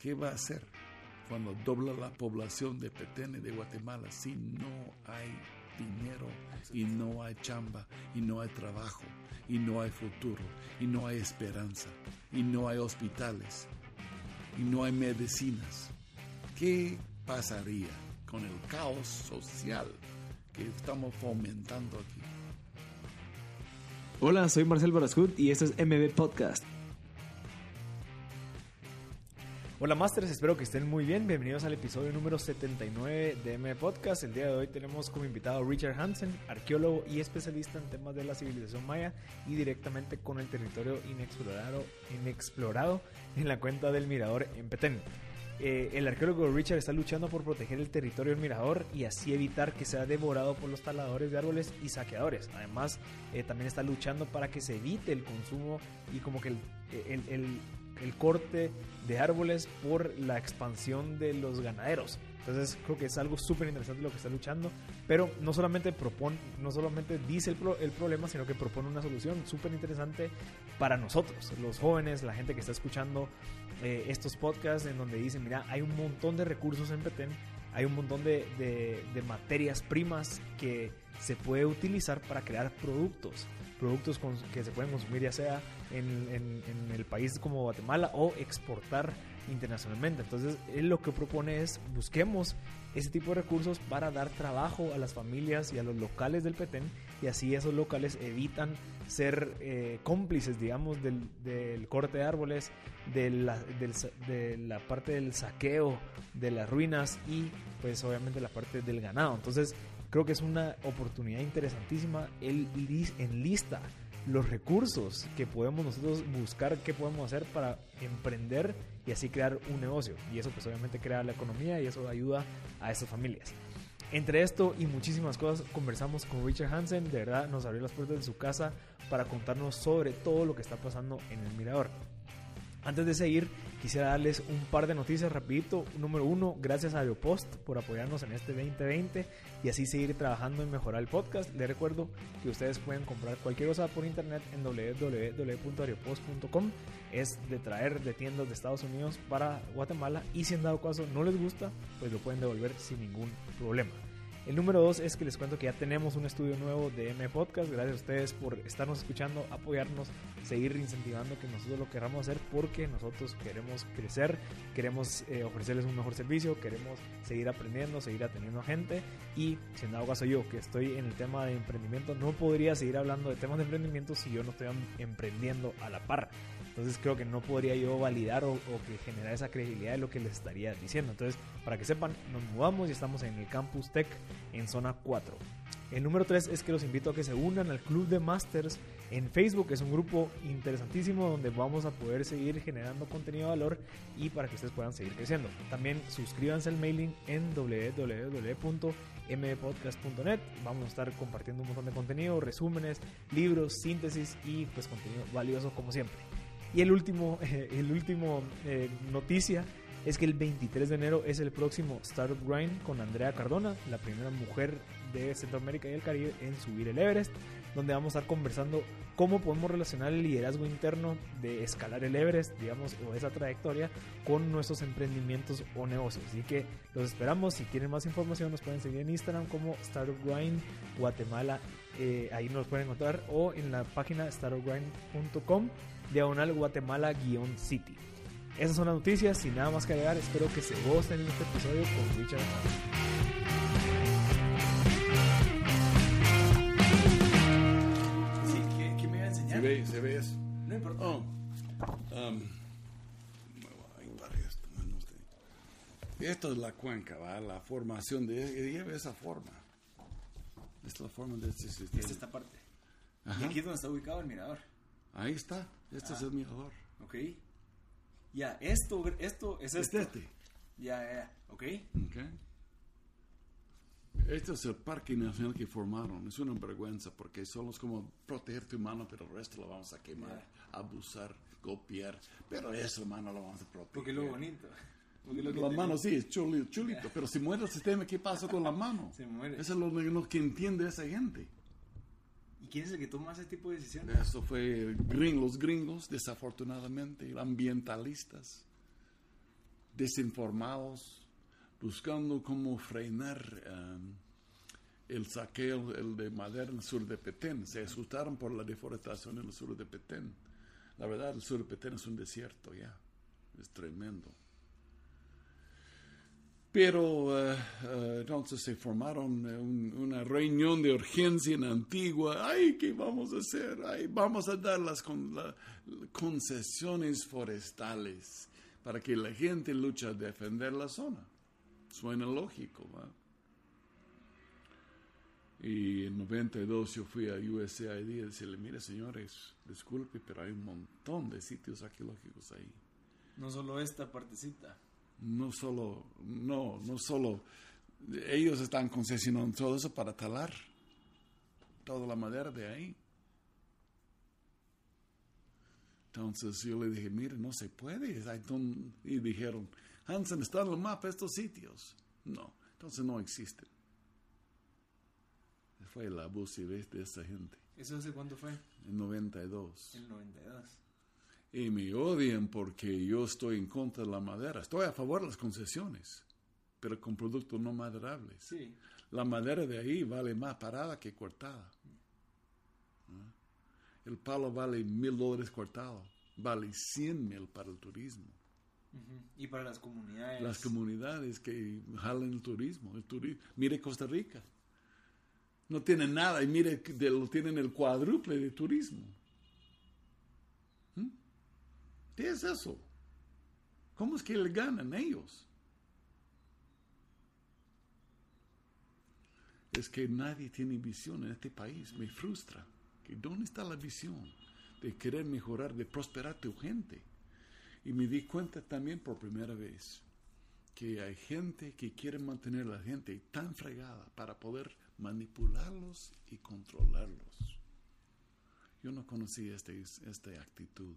¿qué va a hacer cuando dobla la población de Petén y de Guatemala si no hay dinero y no hay chamba y no hay trabajo y no hay futuro y no hay esperanza y no hay hospitales y no hay medicinas? ¿Qué pasaría con el caos social que estamos fomentando aquí? Hola, soy Marcel Barascut y esto es MB Podcast. Hola Masters, espero que estén muy bien. Bienvenidos al episodio número 79 de MB Podcast. El día de hoy tenemos como invitado a Richard Hansen, arqueólogo y especialista en temas de la civilización maya y directamente con el territorio inexplorado, inexplorado en la cuenta del Mirador en Petén. Eh, el arqueólogo Richard está luchando por proteger el territorio del mirador y así evitar que sea devorado por los taladores de árboles y saqueadores. Además, eh, también está luchando para que se evite el consumo y como que el, el corte de árboles por la expansión de los ganaderos. Entonces creo que es algo súper interesante lo que está luchando, pero no solamente propone, no solamente dice el, el problema, sino que propone una solución súper interesante para nosotros, los jóvenes, la gente que está escuchando eh, estos podcasts en donde dicen, mira, hay un montón de recursos en Petén, hay un montón de, de, materias primas que se puede utilizar para crear productos, productos que se pueden consumir ya sea en, en, en el país como Guatemala o exportar internacionalmente. Entonces, él lo que propone es busquemos ese tipo de recursos para dar trabajo a las familias y a los locales del Petén y así esos locales evitan ser eh, cómplices, digamos, del, corte de árboles, de la, de la parte del saqueo de las ruinas y pues obviamente la parte del ganado. Entonces, creo que es una oportunidad interesantísima. Él enlista los recursos que podemos nosotros buscar, qué podemos hacer para emprender y así crear un negocio. Y eso pues obviamente crea la economía y eso ayuda a esas familias. Entre esto y muchísimas cosas conversamos con Richard Hansen, de verdad nos abrió las puertas de su casa para contarnos sobre todo lo que está pasando en el mirador. Antes de seguir, quisiera darles un par de noticias rapidito. Número uno, gracias a Biopost por apoyarnos en este 2020 y así seguir trabajando en mejorar el podcast. Les recuerdo que ustedes pueden comprar cualquier cosa por internet en www.ariopost.com. Es de traer de tiendas de Estados Unidos para Guatemala y si en dado caso no les gusta, pues lo pueden devolver sin ningún problema. El número dos es que les cuento que ya tenemos un estudio nuevo de M Podcast. Gracias a ustedes por estarnos escuchando, apoyarnos, seguir incentivando que nosotros lo queramos hacer porque nosotros queremos crecer, queremos eh, ofrecerles un mejor servicio, queremos seguir aprendiendo, seguir atendiendo a gente. Y si en dado caso yo que estoy en el tema de emprendimiento, no podría seguir hablando de temas de emprendimiento si yo no estoy emprendiendo a la par. Entonces creo que no podría yo validar o, que generar esa credibilidad de lo que les estaría diciendo. Entonces, para que sepan, nos mudamos y estamos en el Campus Tech en zona 4. El número 3 es que los invito a que se unan al Club de Masters en Facebook. Es un grupo interesantísimo donde vamos a poder seguir generando contenido de valor y para que ustedes puedan seguir creciendo. También suscríbanse al mailing en www.mpodcast.net. Vamos a estar compartiendo un montón de contenido, resúmenes, libros, síntesis y pues contenido valioso como siempre. Y el último, el último eh, noticia es que el 23 de enero es el próximo Startup Grind con Andrea Cardona, la primera mujer de Centroamérica y el Caribe en subir el Everest, donde vamos a estar conversando cómo podemos relacionar el liderazgo interno de escalar el Everest, digamos, o esa trayectoria con nuestros emprendimientos o negocios. Así que los esperamos. Si quieren más información, nos pueden seguir en Instagram como Startup Grind Guatemala. Eh, ahí nos pueden encontrar o en la página startupgrind.com diagonal Guatemala-City. Esas son las noticias, sin nada más que agregar, espero que se gocen en este episodio con Richard Sí, ¿qué, me iba a enseñar? Se ve, se ve eso. No importa. Oh. Um, esto es la cuenca, ¿va? la formación de lleva esa forma. Esta es la forma de este sistema. Es esta parte. Y aquí es donde está ubicado el mirador. Ahí está, este es el mirador. Ok. Ya, esto, esto es este. este. Ya, ya, ok. Ok. Este es el parque nacional que formaron. Es una vergüenza porque solo es como proteger tu mano, pero el resto lo vamos a quemar, abusar, copiar. Pero eso, mano, lo vamos a proteger. Porque lo bonito. Porque la mano sí es chulito, chulito pero si muere el sistema, ¿qué pasa con la mano? Se muere. Eso es lo, lo que entiende esa gente. ¿Y quién es el que toma ese tipo de decisiones? Eso fue los gringos, desafortunadamente, ambientalistas. desinformados, buscando cómo frenar um, el saqueo el de madera en el sur de Petén. Se asustaron por la deforestación en el sur de Petén. La verdad, el sur de Petén es un desierto ya. Es tremendo. Pero eh, eh, entonces se formaron eh, un- una reunión de urgencia en Antigua. Ay, ¿qué vamos a hacer? Ay, vamos a dar las con- la- concesiones forestales para que la gente luche a defender la zona. Suena lógico, ¿va? Y en 92 yo fui a USAID y decirle, mire señores, disculpe, pero hay un montón de sitios arqueológicos ahí No solo esta partecita. No solo, no, no solo, ellos están concesionando todo eso para talar toda la madera de ahí. Entonces yo le dije, mire, no se puede. hay ton-". Y dijeron, Hansen, está en el mapa estos sitios. No, entonces no existen. Fue el abuso de esa gente ¿Eso hace cuánto fue? en 92. El 92. Y me odian porque yo estoy en contra de la madera. Estoy a favor de las concesiones, pero con productos no maderables. Sí. La madera de ahí vale más parada que cortada. ¿Ah? El palo vale mil dólares cortado, vale cien mil para el turismo. Y para las comunidades. Las comunidades que jalan el turismo, el turismo. Mire Costa Rica. No tienen nada y mire, de- lo tienen el cuádruple de turismo. ¿Mm? ¿Qué es eso? ¿Cómo es que le ganan ellos? Es que nadie tiene visión en este país. Me frustra. Que ¿Dónde está la visión de querer mejorar, de prosperar tu gente? Y me di cuenta también por primera vez que hay gente que quiere mantener a la gente tan fregada para poder manipularlos y controlarlos. Yo no conocía este, esta actitud.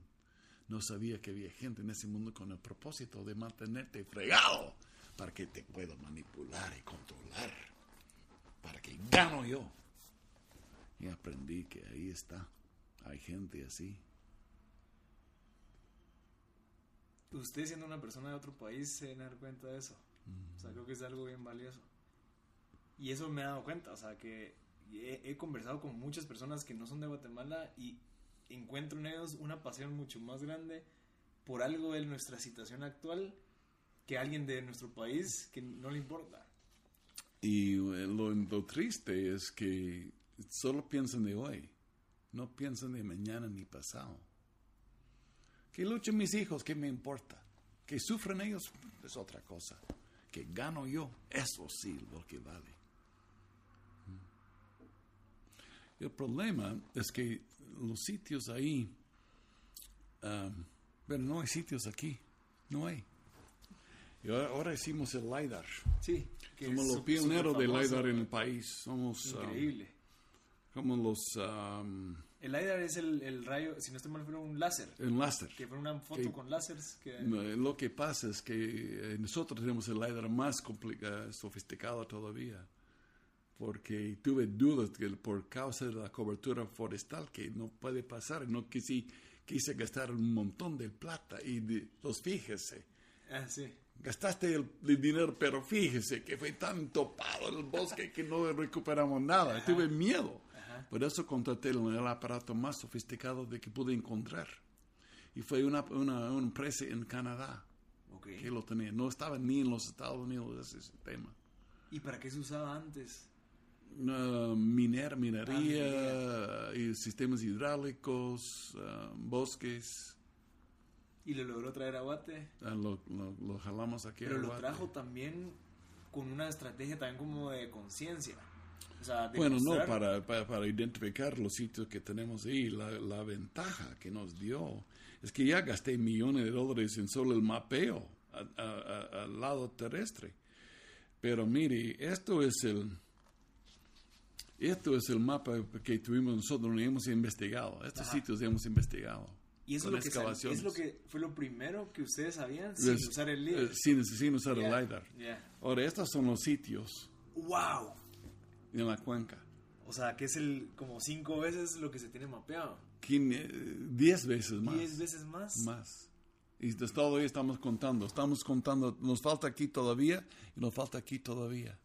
No sabía que había gente en ese mundo con el propósito de mantenerte fregado para que te pueda manipular y controlar. Para que gano yo. Y aprendí que ahí está. Hay gente así. Usted siendo una persona de otro país se dar cuenta de eso. O sea, creo que es algo bien valioso. Y eso me he dado cuenta, o sea, que he, he conversado con muchas personas que no son de Guatemala y encuentro en ellos una pasión mucho más grande por algo de nuestra situación actual que alguien de nuestro país que no le importa. Y eh, lo, lo triste es que solo piensan de hoy, no piensan de mañana ni pasado. Que luchen mis hijos, ¿qué me importa? Que sufran ellos es otra cosa. Que gano yo, eso sí lo que vale. El problema es que los sitios ahí, um, pero no hay sitios aquí, no hay. Y ahora, ahora hicimos el LIDAR. Sí, que Somos los pioneros del LIDAR en el país. Somos um, Increíble. como los um, El LiDAR es el, el rayo, si no estoy mal, fue un láser. en láser. Que fue una foto Que- con láseres. Que, Lo que pasa es que eh, nosotros tenemos el LiDAR más complicado, sofisticado todavía. Porque tuve dudas que por causa de la cobertura forestal que no puede pasar. No quise, quise gastar un montón de plata. Y de, pues fíjese, ah, sí. gastaste el, el dinero, pero fíjese que fue tan topado el bosque que no recuperamos nada. Tuve miedo. Ajá. Por eso contraté el, el aparato más sofisticado de que pude encontrar. Y fue una, una, una empresa en Canadá que lo tenía. No estaba ni en los Estados Unidos ese sistema. ¿Y para qué se usaba antes? Uh, miner, minería Ah, y sistemas hidráulicos, uh, bosques. Y lo logró traer a Guate. uh, lo, lo- lo jalamos aquí. Pero a lo Guate. trajo también con una estrategia también como de conciencia. O sea, Bueno, no, para, para, para identificar los sitios que tenemos ahí, la, la ventaja que nos dio es que ya gasté millones de dólares en solo el mapeo al lado terrestre. Pero mire, esto es el esto es el mapa que tuvimos nosotros, lo hemos investigado. Estos Ajá. sitios hemos investigado. Y eso lo, que es lo que fue lo primero que ustedes sabían sin usar el eh, LIDAR. sin, sin usar Ya, el LiDAR. ya. Ahora, estos son los sitios ¡Wow! en la cuenca. O sea, que es el como cinco veces lo que se tiene mapeado. Eh, Diez veces más. Diez veces más. Más. Y ahí estamos contando. Estamos contando. Nos falta aquí todavía y nos falta aquí todavía.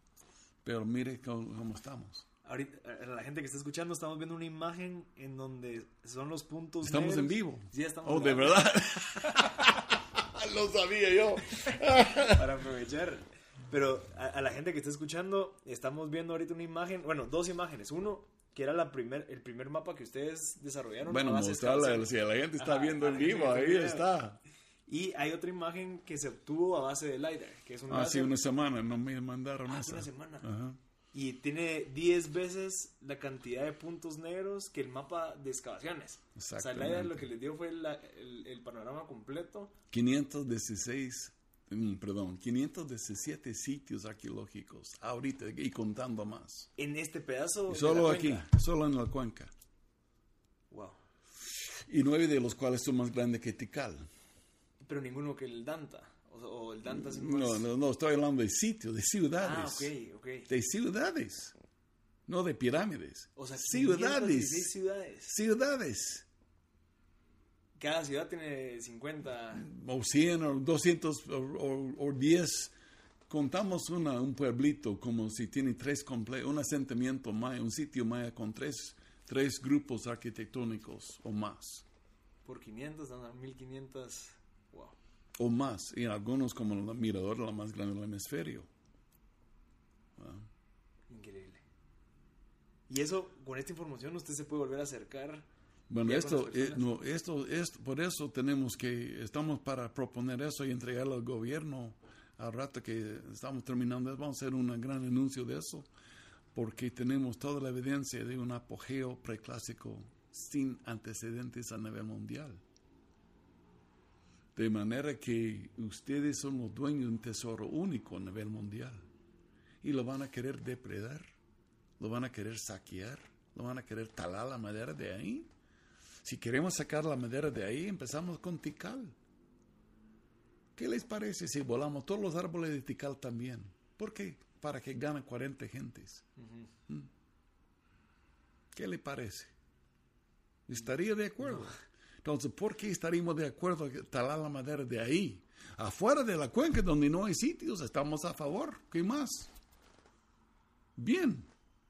Pero mire cómo, cómo estamos. Ahorita, a la gente que está escuchando, estamos viendo una imagen en donde son los puntos. Estamos negros. en vivo. Sí, estamos Oh, de grabando verdad. Lo sabía yo. Para aprovechar. Pero a, a la gente que está escuchando, estamos viendo ahorita una imagen, bueno, dos imágenes. Uno, que era la primer, el primer mapa que ustedes desarrollaron. Bueno, mostrarla, si la gente está Ajá, viendo en vivo, ahí viendo. está. Y hay otra imagen que se obtuvo a base de LiDAR, que es un Hace láser- una semana no me mandaron Ah, hace una semana. Ajá. Y tiene 10 veces la cantidad de puntos negros que el mapa de excavaciones. O sea, Exactamente. LiDAR lo que les dio fue la- el, el panorama completo. 516, mm, perdón, 517 sitios arqueológicos ahorita y contando más. En este pedazo. Y de solo la aquí, solo en la cuenca. Wow. Y nueve de los cuales son más grandes que Tikal. Pero ninguno que el Danta. O, el más. No, no, no, estoy hablando de sitios, de ciudades. Ah, ok, ok. De ciudades, no de pirámides. O sea, ciudades. 516 ciudades. Ciudades. Cada ciudad tiene 50. o 100 o 200 o, o- o 10. Contamos una, un pueblito como si tiene tres comple un asentamiento maya, un sitio maya con tres, tres grupos arquitectónicos o más. Por 500, dan a 1500. Wow. O más. Y algunos como el mirador, la más grande del hemisferio. Increíble. Y eso, con esta información, usted se puede volver a acercar. Bueno, esto, eh, no, esto, esto, por eso tenemos que, estamos para proponer eso y entregarlo al gobierno al rato que estamos terminando. Vamos a hacer un gran anuncio de eso, porque tenemos toda la evidencia de un apogeo preclásico sin antecedentes a nivel mundial. De manera que ustedes son los dueños de un tesoro único a nivel mundial y lo van a querer depredar, lo van a querer saquear, lo van a querer talar la madera de ahí. Si queremos sacar la madera de ahí, empezamos con Tikal. ¿Qué les parece si volamos todos los árboles de Tikal también? ¿Por qué? Para que ganen 40 gentes. ¿Mm? ¿Qué le parece? ¿Estaría de acuerdo? Entonces, ¿por qué estaríamos de acuerdo en talar la madera de ahí? Afuera de la cuenca donde no hay sitios, estamos a favor. ¿Qué más? Bien.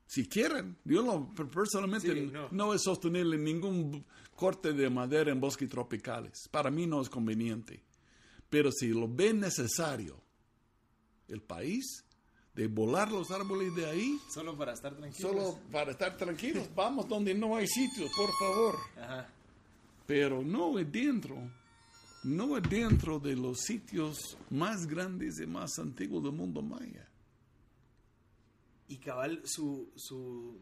Si quieren, yo no, personalmente Sí, no. no. es sostenible ningún corte de madera en bosques tropicales. Para mí no es conveniente. Pero si lo ven necesario, el país, de volar los árboles de ahí, Solo para estar tranquilos. solo para estar tranquilos, vamos donde no hay sitios, por favor. Ajá. Pero no es dentro, no es dentro de los sitios más grandes y más antiguos del mundo maya. Y cabal, su, su,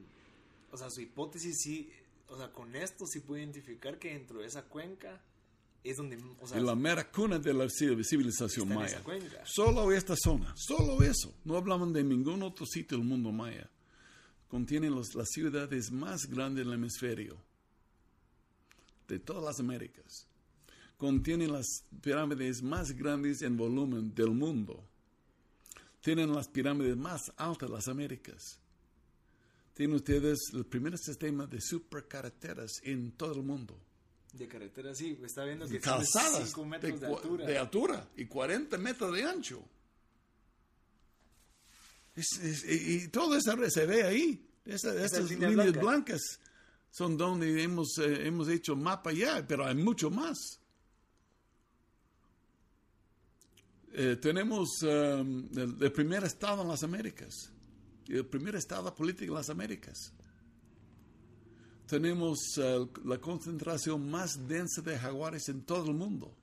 o sea, su hipótesis sí, o sea, con esto sí puede identificar que dentro de esa cuenca es donde, o sea, En la mera cuna de la civ- civilización maya. Solo esta zona, solo eso. No hablamos de ningún otro sitio del mundo maya. Contiene los- las ciudades más grandes del hemisferio, de todas las Américas. Contiene las pirámides más grandes en volumen del mundo. Tienen las pirámides más altas de las Américas. Tienen ustedes el primer sistema de supercarreteras en todo el mundo. De carretera, sí, está viendo que calzadas 5 metros de, cua- altura. de altura y 40 metros de ancho. Es- es- y, y todo eso se ve ahí. Esa- esas líneas líneas, blancas. blancas. Son donde hemos, eh, hemos hecho mapa ya, pero hay mucho más. Eh, tenemos um, el, el primer estado en las Américas, el primer estado político en las Américas tenemos la concentración más densa de jaguares en todo el mundo.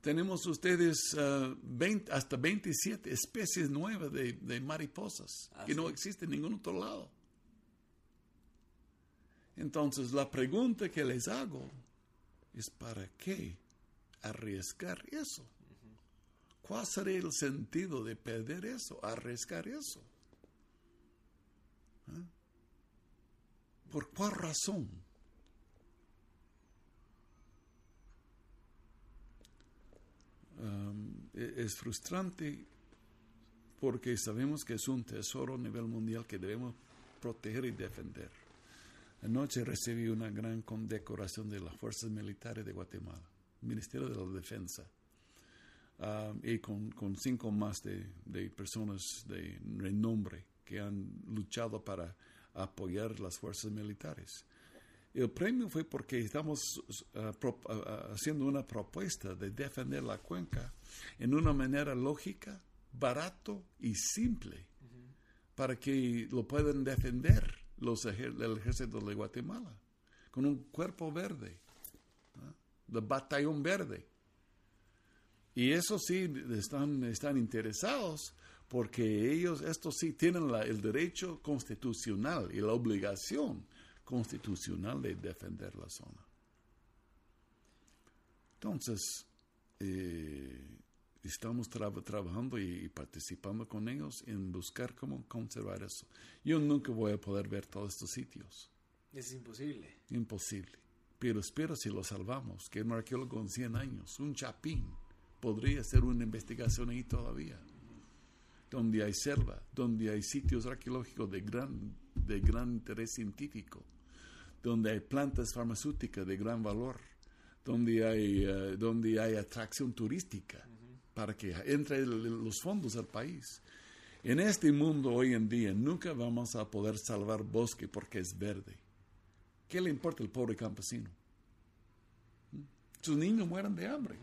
Tenemos ustedes eh, 20 hasta 27 especies nuevas de, de mariposas Ah, que no sí. existen en ningún otro lado. Entonces, la pregunta que les hago es: ¿para qué arriesgar eso? ¿Cuál sería el sentido de perder eso, arriesgar eso? ¿Ah? ¿Por cuál razón? E- es frustrante porque sabemos que es un tesoro a nivel mundial que debemos proteger y defender. Anoche recibí una gran condecoración de las fuerzas militares de Guatemala. Ministerio de la Defensa. Ah, y con, con, cinco más de, de, personas de renombre que han luchado para apoyar las fuerzas militares. El premio fue porque estamos uh, pro, uh, haciendo una propuesta de defender la cuenca en una manera lógica, barato y simple -huh. para que lo puedan defender los ejer el ejército de Guatemala con un cuerpo verde, el batallón verde. Y eso sí están, están interesados porque ellos, estos sí tienen la, el derecho constitucional y la obligación constitucional de defender la zona. Entonces, eh, estamos tra trabajando y, y, participando con ellos en buscar cómo conservar eso. Yo nunca voy a poder ver todos estos sitios. Es imposible. Imposible. Pero espero si lo salvamos, que un arqueólogo con 100 años, un chapín, podría hacer una investigación ahí todavía. Donde hay selva, donde hay sitios arqueológicos de gran, de gran interés científico, donde hay plantas farmacéuticas de gran valor, donde hay, uh, donde hay atracción turística. Para que entre el, los fondos al país. En este mundo hoy en día nunca vamos a poder salvar bosque porque es verde. ¿Qué le importa al pobre campesino? Sus niños mueren de hambre.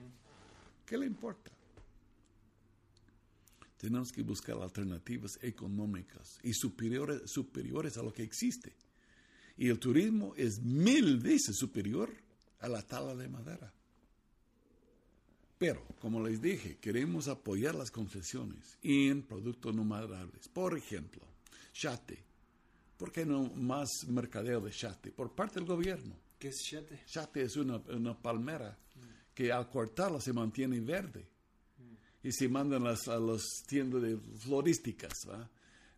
¿Qué le importa? Tenemos que buscar alternativas económicas y superiores, superiores a lo que existe. Y el turismo es mil veces superior a la tala de madera. Pero, como les dije, queremos apoyar las concesiones en productos no madrables. Por ejemplo, chate. ¿Por qué no más mercadeo de chate? Por parte del gobierno. ¿Qué es chate? Chate es una, una palmera mm. que al cortarla se mantiene verde. Mm. Y se mandan las, a las tiendas de florísticas, ¿va?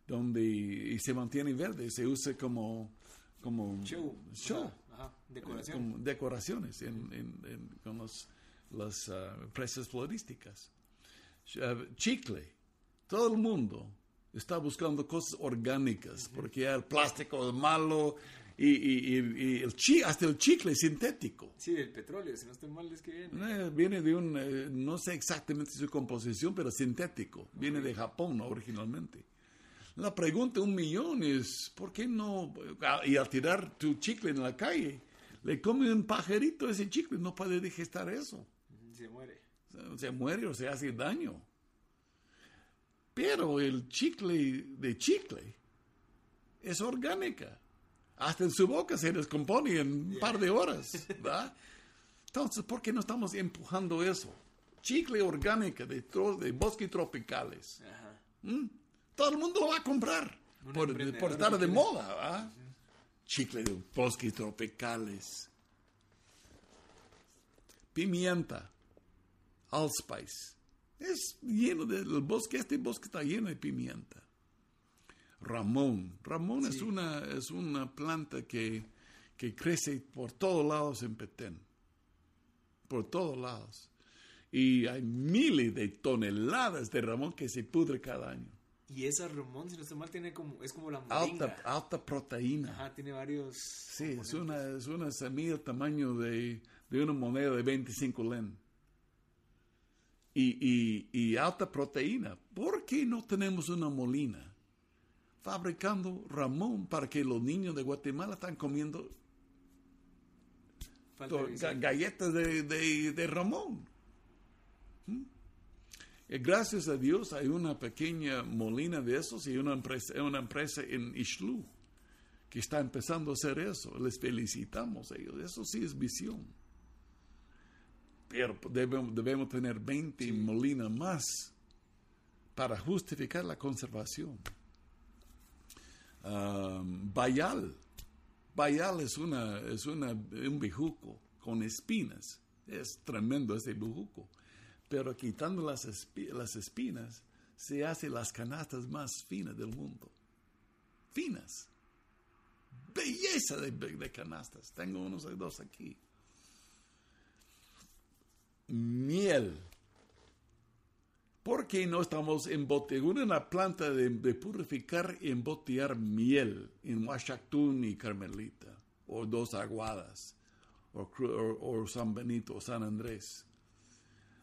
donde y se mantiene verde. Se usa como como show, show. Ajá, ajá. Decoración. Como decoraciones en, en, en, con los, las uh, empresas florísticas. Uh, chicle. Todo el mundo está buscando cosas orgánicas porque ya el plástico es malo y, y, y, el chi, hasta el chicle es sintético. Sí, el petróleo, si no estoy mal es que viene. Eh, viene de un, eh, no sé exactamente su composición, pero sintético. Viene de Japón originalmente. La pregunta un millón es, ¿por qué no? Y al tirar tu chicle en la calle, le come un pajarito ese chicle, no puede digestar eso. Se muere. Se, se muere o se hace daño. Pero el chicle de chicle es orgánica. Hasta en su boca se descompone en un yeah. par de horas. ¿verdad? Entonces, ¿por qué no estamos empujando eso? Chicle orgánica de, de bosques tropicales. ¿Mm? todo el mundo lo va a comprar por, por, estar de moda. ¿verdad? Sí. Chicle de bosques tropicales. Pimienta, allspice. Es lleno de el bosque, este bosque está lleno de pimienta. Ramón. Ramón sí. es, una, es una planta que, que crece por todos lados en Petén. Por todos lados. Y hay miles de toneladas de Ramón que se pudre cada año. Y esa Ramón, si no estoy mal, tiene como, es como la moringa. Alta, alta proteína. Ajá, tiene varios... Sí, es una, es una semilla del tamaño de, de una moneda de 25 len. Y, y, y, alta proteína. ¿Por qué no tenemos una molina fabricando Ramón para que los niños de Guatemala están comiendo galletas de, de, de Ramón? ¿Mm? Gracias a Dios hay una pequeña molina de esos y una empresa, una empresa en Ixtlú que está empezando a hacer eso. Les felicitamos a ellos. Eso sí es visión. Pero debemos, debemos tener 20 sí. molinas más para justificar la conservación. Um, bayal. Bayal es, una, es una, un bejuco con espinas. Es tremendo ese bejuco pero quitando las, espi las espinas se hacen las canastas más finas del mundo. Finas. Belleza de, de canastas. Tengo unos dos aquí. Miel. ¿Por qué no estamos embotellando una planta de, purificar y embotellar miel en Huachactún y Carmelita? O Dos Aguadas. o, San Benito o San Andrés.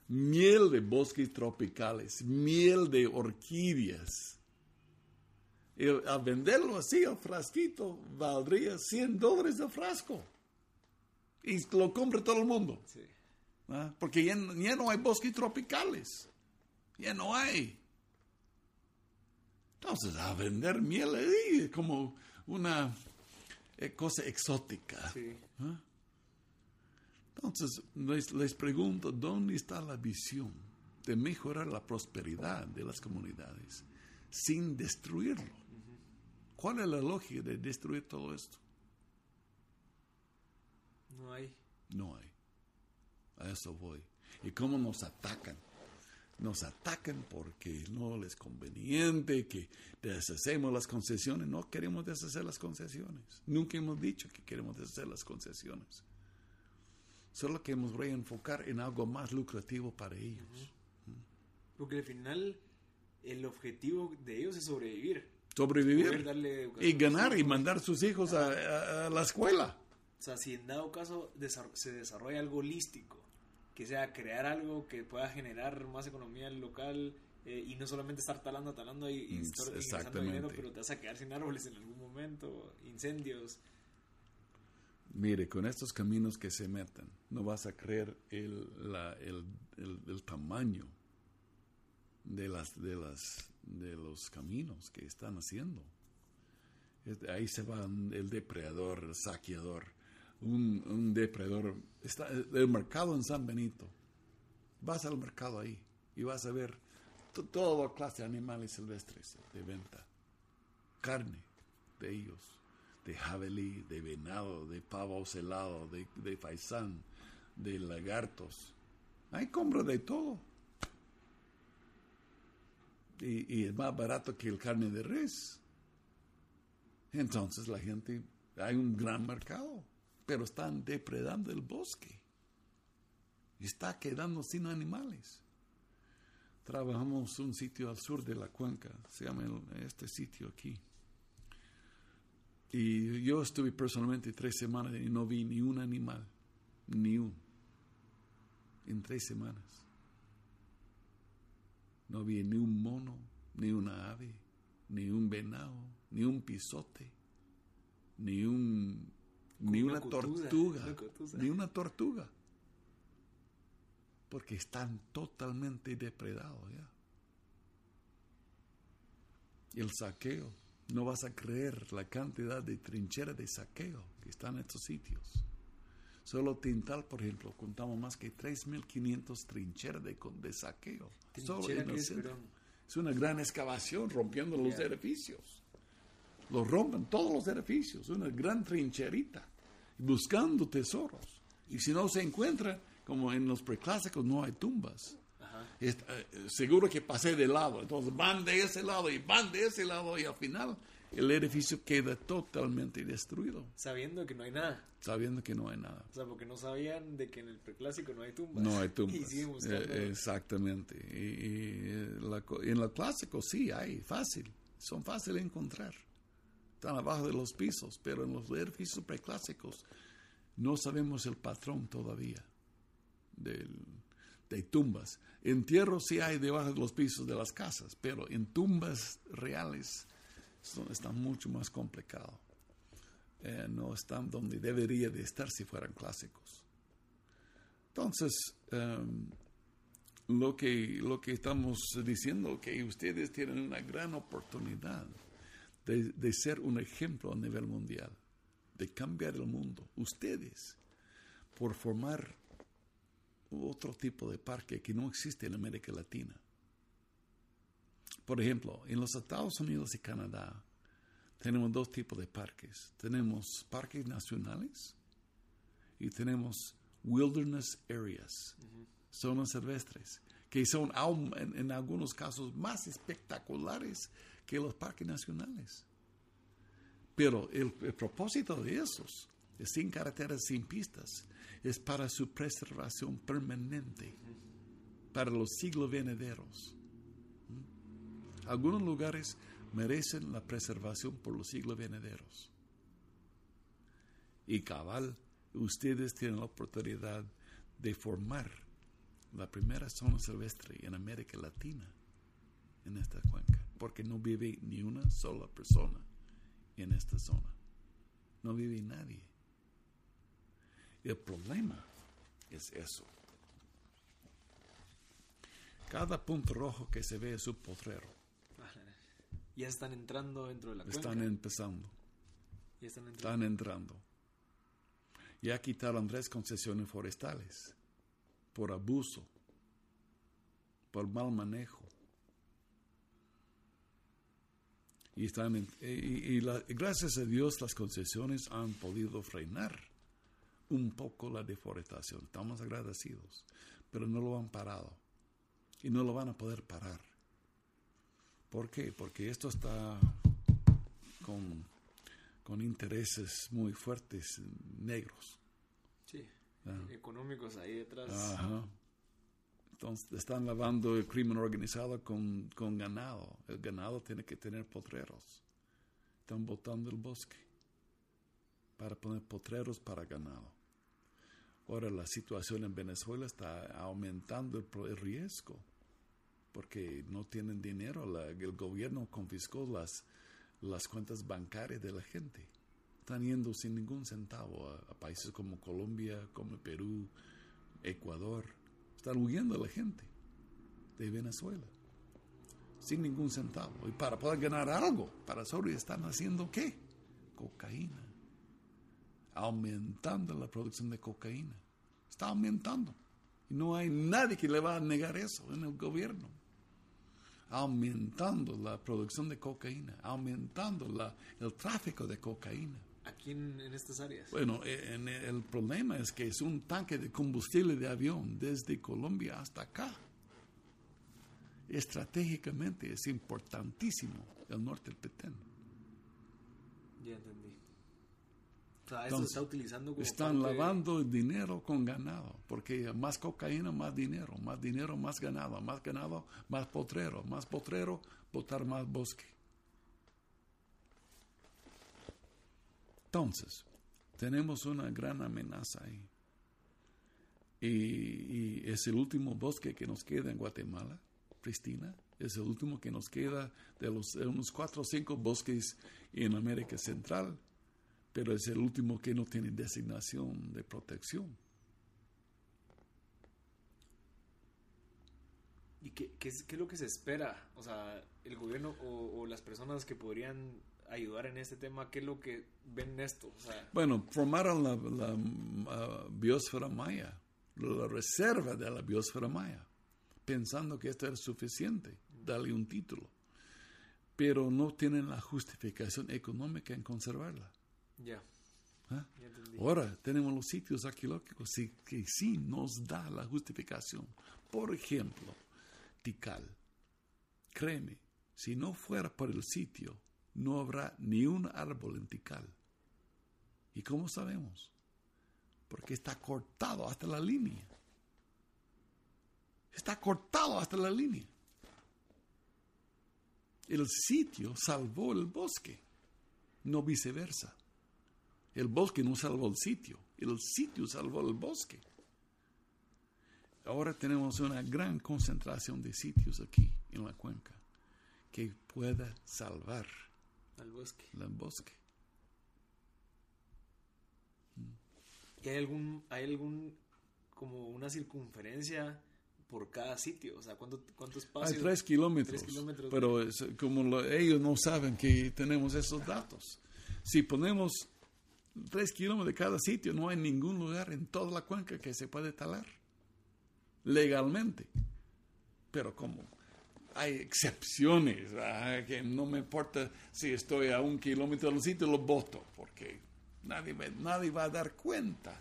Miel de bosques tropicales, miel de orquídeas. Y a venderlo así, el frasquito, valdría 100 dólares el frasco. Y lo compra todo el mundo. Sí. ¿Ah? Porque ya, no- ya no hay bosques tropicales. Ya no hay. Entonces, a vender miel ahí como una eh, cosa exótica. Sí. Entonces, les, les pregunto, ¿dónde está la visión de mejorar la prosperidad de las comunidades sin destruirlo? ¿Cuál es la lógica de destruir todo esto? No hay. No hay. A eso voy. ¿Y cómo nos atacan? Nos atacan porque no les conveniente que deshacemos las concesiones. No queremos deshacer las concesiones. Nunca hemos dicho que queremos deshacer las concesiones. Solo queremos reenfocar en algo más lucrativo para ellos. Porque al final el objetivo de ellos es sobrevivir. Sobrevivir darle y ganar y mandar sus hijos a, a- a la escuela. O sea, si en dado caso se desarrolla algo holístico, que sea crear algo que pueda generar más economía local eh, y no solamente estar talando, talando y, y Mm, estar ingresando dinero, pero te vas a quedar sin árboles en algún momento, incendios. Mire, con estos caminos que se metan, no vas a creer el, la- el, el- el tamaño de, las, de, las, de los caminos que están haciendo. Ahí se va el depredador, el saqueador, un, un depredador. Está el mercado en San Benito. Vas al mercado ahí y vas a ver to- toda clase de animales silvestres de venta. Carne de ellos, de jabalí, de venado, de pavo celado, de, de faisán, de lagartos. Hay compra de todo. Y, y es más barato que el carne de res. Entonces la gente, hay un gran mercado, pero están depredando el bosque. Está quedando sin animales. Trabajamos un sitio al sur de la cuenca, se llama este sitio aquí. Y yo estuve personalmente tres semanas y no vi ni un animal, ni un, en tres semanas. No vi ni un mono, ni una ave, ni un venado, ni un pisote, ni un, ni una tortuga, una ni una tortuga. Porque están totalmente depredados ya. Y el saqueo, no vas a creer la cantidad de trincheras de saqueo que están en estos sitios. Solo Tintal, por ejemplo, contamos más que 3.500 trincheras de, con- de saqueo. Solo Trinchera en que el es, centro. Es una gran excavación rompiendo los edificios. Los rompen todos los edificios, una gran trincherita, buscando tesoros. Y si no se encuentra, como en los preclásicos no hay tumbas. Eh, seguro que pasé de lado, entonces van de ese lado y van de ese lado y al final el edificio queda totalmente destruido, Sabiendo que no hay nada. sabiendo que no hay nada. O sea, porque no sabían de que en el preclásico no hay tumbas. No hay tumbas. Y. Eh, exactamente. Y, y, eh, la en los clásicos sí hay, fácil. Son fáciles de encontrar. Están abajo de los pisos, pero en los edificios preclásicos no sabemos el patrón todavía de tumbas. Entierros sí hay debajo de los pisos de las casas, pero en tumbas reales son- está mucho más complicado. Eh, no están donde debería de estar si fueran clásicos. Entonces, em, lo, que, lo que estamos diciendo que ustedes tienen una gran oportunidad de, de ser un ejemplo a nivel mundial, de cambiar el mundo. Ustedes, por formar otro tipo de parque que no existe en América Latina. Por ejemplo, en los Estados Unidos y Canadá tenemos dos tipos de parques. Tenemos parques nacionales y tenemos wilderness areas, zonas silvestres, que son en, en algunos casos más espectaculares que los parques nacionales. Pero el, el propósito de esos es sin carreteras, sin pistas, es para su preservación permanente, para los siglos venideros. ¿Mm? Algunos lugares merecen la preservación por los siglos venideros. Y cabal, ustedes tienen la oportunidad de formar la primera zona silvestre en América Latina, en esta cuenca, porque no vive ni una sola persona en esta zona. No vive nadie. El problema es eso. Cada punto rojo que se ve es un potrero. Ya están entrando dentro de la Están cuenca. empezando. Ya están entrando. Están entrando. Ya quitaron tres concesiones forestales por abuso, por mal manejo. Y, están en- y, y la- gracias a Dios las concesiones han podido frenar un poco la deforestación. Estamos agradecidos, pero no lo han parado y no lo van a poder parar. ¿Por qué? Porque esto está con con intereses muy fuertes negros. Sí. Ah. Económicos ahí detrás. Ajá. Entonces están lavando el crimen organizado con, con ganado. El ganado tiene que tener potreros. Están botando el bosque para poner potreros para ganado. Ahora la situación en Venezuela está aumentando el, el riesgo porque no tienen dinero. La- el gobierno confiscó las, las cuentas bancarias de la gente. Están yendo sin ningún centavo a, a países como Colombia, como Perú, Ecuador. Están huyendo la gente de Venezuela sin ningún centavo. Y para poder ganar algo, para eso están haciendo qué? Cocaína. Aumentando la producción de cocaína. Está aumentando. Y no hay nadie que le va a negar eso en el gobierno aumentando la producción de cocaína, aumentando la, el tráfico de cocaína. Aquí en, en estas áreas. Bueno, eh, en- el problema es que es un tanque de combustible de avión desde Colombia hasta acá. Estratégicamente es importantísimo el norte del Petén. Ya entendí. O sea, eso Entonces, está utilizando como Están parte- lavando el dinero con ganado, porque más cocaína, más dinero, más dinero, más ganado, más ganado, más potrero, más potrero, botar más bosque. Entonces, tenemos una gran amenaza ahí. Y, es el último bosque que nos queda en Guatemala, Cristina. Es el último que nos queda de los de unos cuatro o cinco bosques en América Central pero es el último que no tiene designación de protección. ¿Y qué, qué es, qué es lo que se espera? O sea, el gobierno o las personas que podrían ayudar en este tema, ¿qué es lo que ven en esto? O sea, Bueno, formaron la, la, ah, biosfera maya, la reserva de la biosfera maya, pensando que esto era suficiente, darle un título, pero no tienen la justificación económica en conservarla. ya. ¿ah? Ya entendí. Ahora tenemos los sitios arqueológicos que sí nos da la justificación. Por ejemplo, Tikal. Créeme, si no fuera por el sitio, no habrá ni un árbol en Tikal. ¿Y cómo sabemos? Porque está cortado hasta la línea. Está cortado hasta la línea. El sitio salvó el bosque, no viceversa. El bosque no salvó el sitio, el sitio salvó el bosque. Ahora tenemos una gran concentración de sitios aquí en la cuenca que pueda salvar Al bosque. el bosque. ¿Y hay algún, hay algún, como una circunferencia por cada sitio? O sea, ¿cuánto, cuánto espacio? Hay tres kilómetros, Tres kilómetros. pero es- como lo- ellos no saben que tenemos esos datos. Si ponemos tres kilómetros de cada sitio, no hay ningún lugar en toda la cuenca que se puede talar legalmente. Pero como hay excepciones, que no me importa si estoy a un kilómetro del sitio, lo voto, porque nadie, va- nadie va a dar cuenta.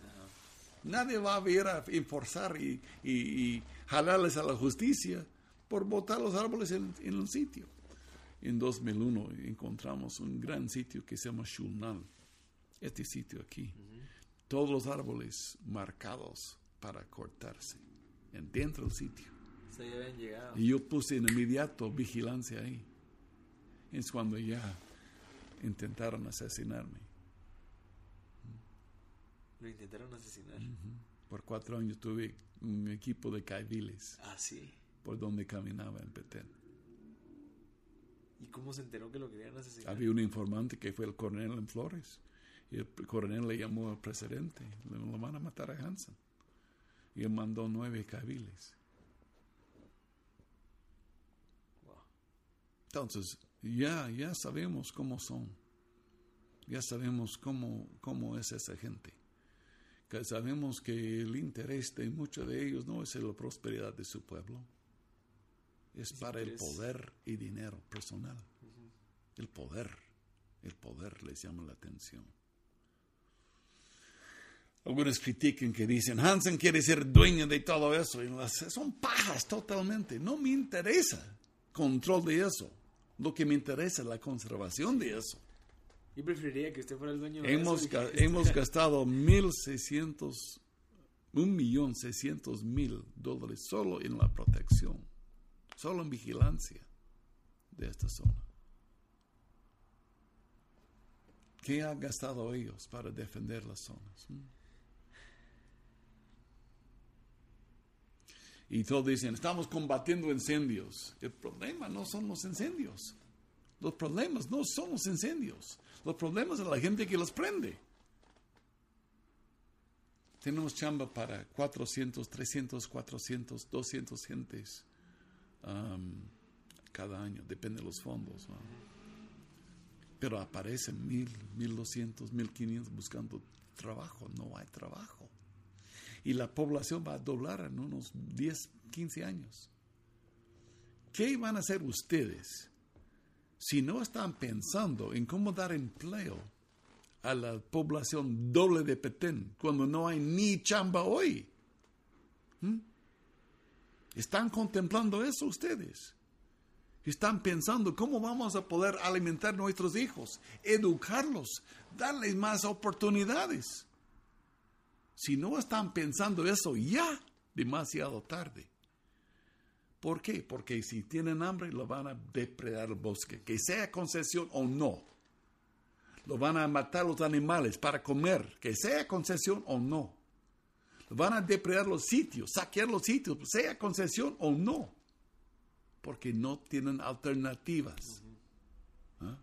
Nadie va a ver a enforzar y, y, y jalarles a la justicia por botar los árboles en, en el sitio. En 2001 encontramos un gran sitio que se llama Shulnal. Este sitio aquí. Todos los árboles marcados para cortarse en dentro del sitio. Habían llegado. Y yo puse en inmediato vigilancia ahí. Es cuando ya intentaron asesinarme. Lo intentaron asesinar. Por cuatro años tuve un equipo de caiviles Ah, sí. por donde caminaba en Petén. ¿Y cómo se enteró que lo querían asesinar? Había un informante que fue el coronel en Flores. Y el coronel le llamó al presidente. Le lo van a matar a Hansen. Y él mandó nueve cabiles. Wow. Entonces, ya, ya sabemos cómo son. Ya sabemos cómo, cómo es esa gente. Que sabemos que el interés de muchos de ellos no es la prosperidad de su pueblo. Es para el poder y dinero personal. El poder. El poder les llama la atención. Algunos critican que dicen, Hansen quiere ser dueño de todo eso. Y las- son pajas totalmente. No me interesa control de eso. Lo que me interesa es la conservación de eso. Yo preferiría que usted fuera el dueño de Hemos, eso. ga- hemos gastado 1.600, un millón seiscientos mil dólares solo en la protección, solo en vigilancia de esta zona. ¿Qué han gastado ellos para defender las zonas? Y todos dicen, estamos combatiendo incendios. El problema no son los incendios. Los problemas no son los incendios. Los problemas es la gente que los prende. Tenemos chamba para 400, 300, 400, 200 gentes um, cada año, depende de los fondos. Pero aparecen mil, mil doscientos, mil quinientos buscando trabajo. No hay trabajo. Y la población va a doblar en unos 10, 15 años. ¿Qué van a hacer ustedes si no están pensando en cómo dar empleo a la población doble de Petén cuando no hay ni chamba hoy? ¿Mm? ¿Están contemplando eso ustedes? Están pensando cómo vamos a poder alimentar a nuestros hijos, educarlos, darles más oportunidades. Si no están pensando eso ya, demasiado tarde. ¿Por qué? Porque si tienen hambre, lo van a depredar el bosque, que sea concesión o no. Lo van a matar los animales para comer, que sea concesión o no. Lo van a depredar los sitios, saquear los sitios, sea concesión o no. Porque no tienen alternativas. ¿Ah?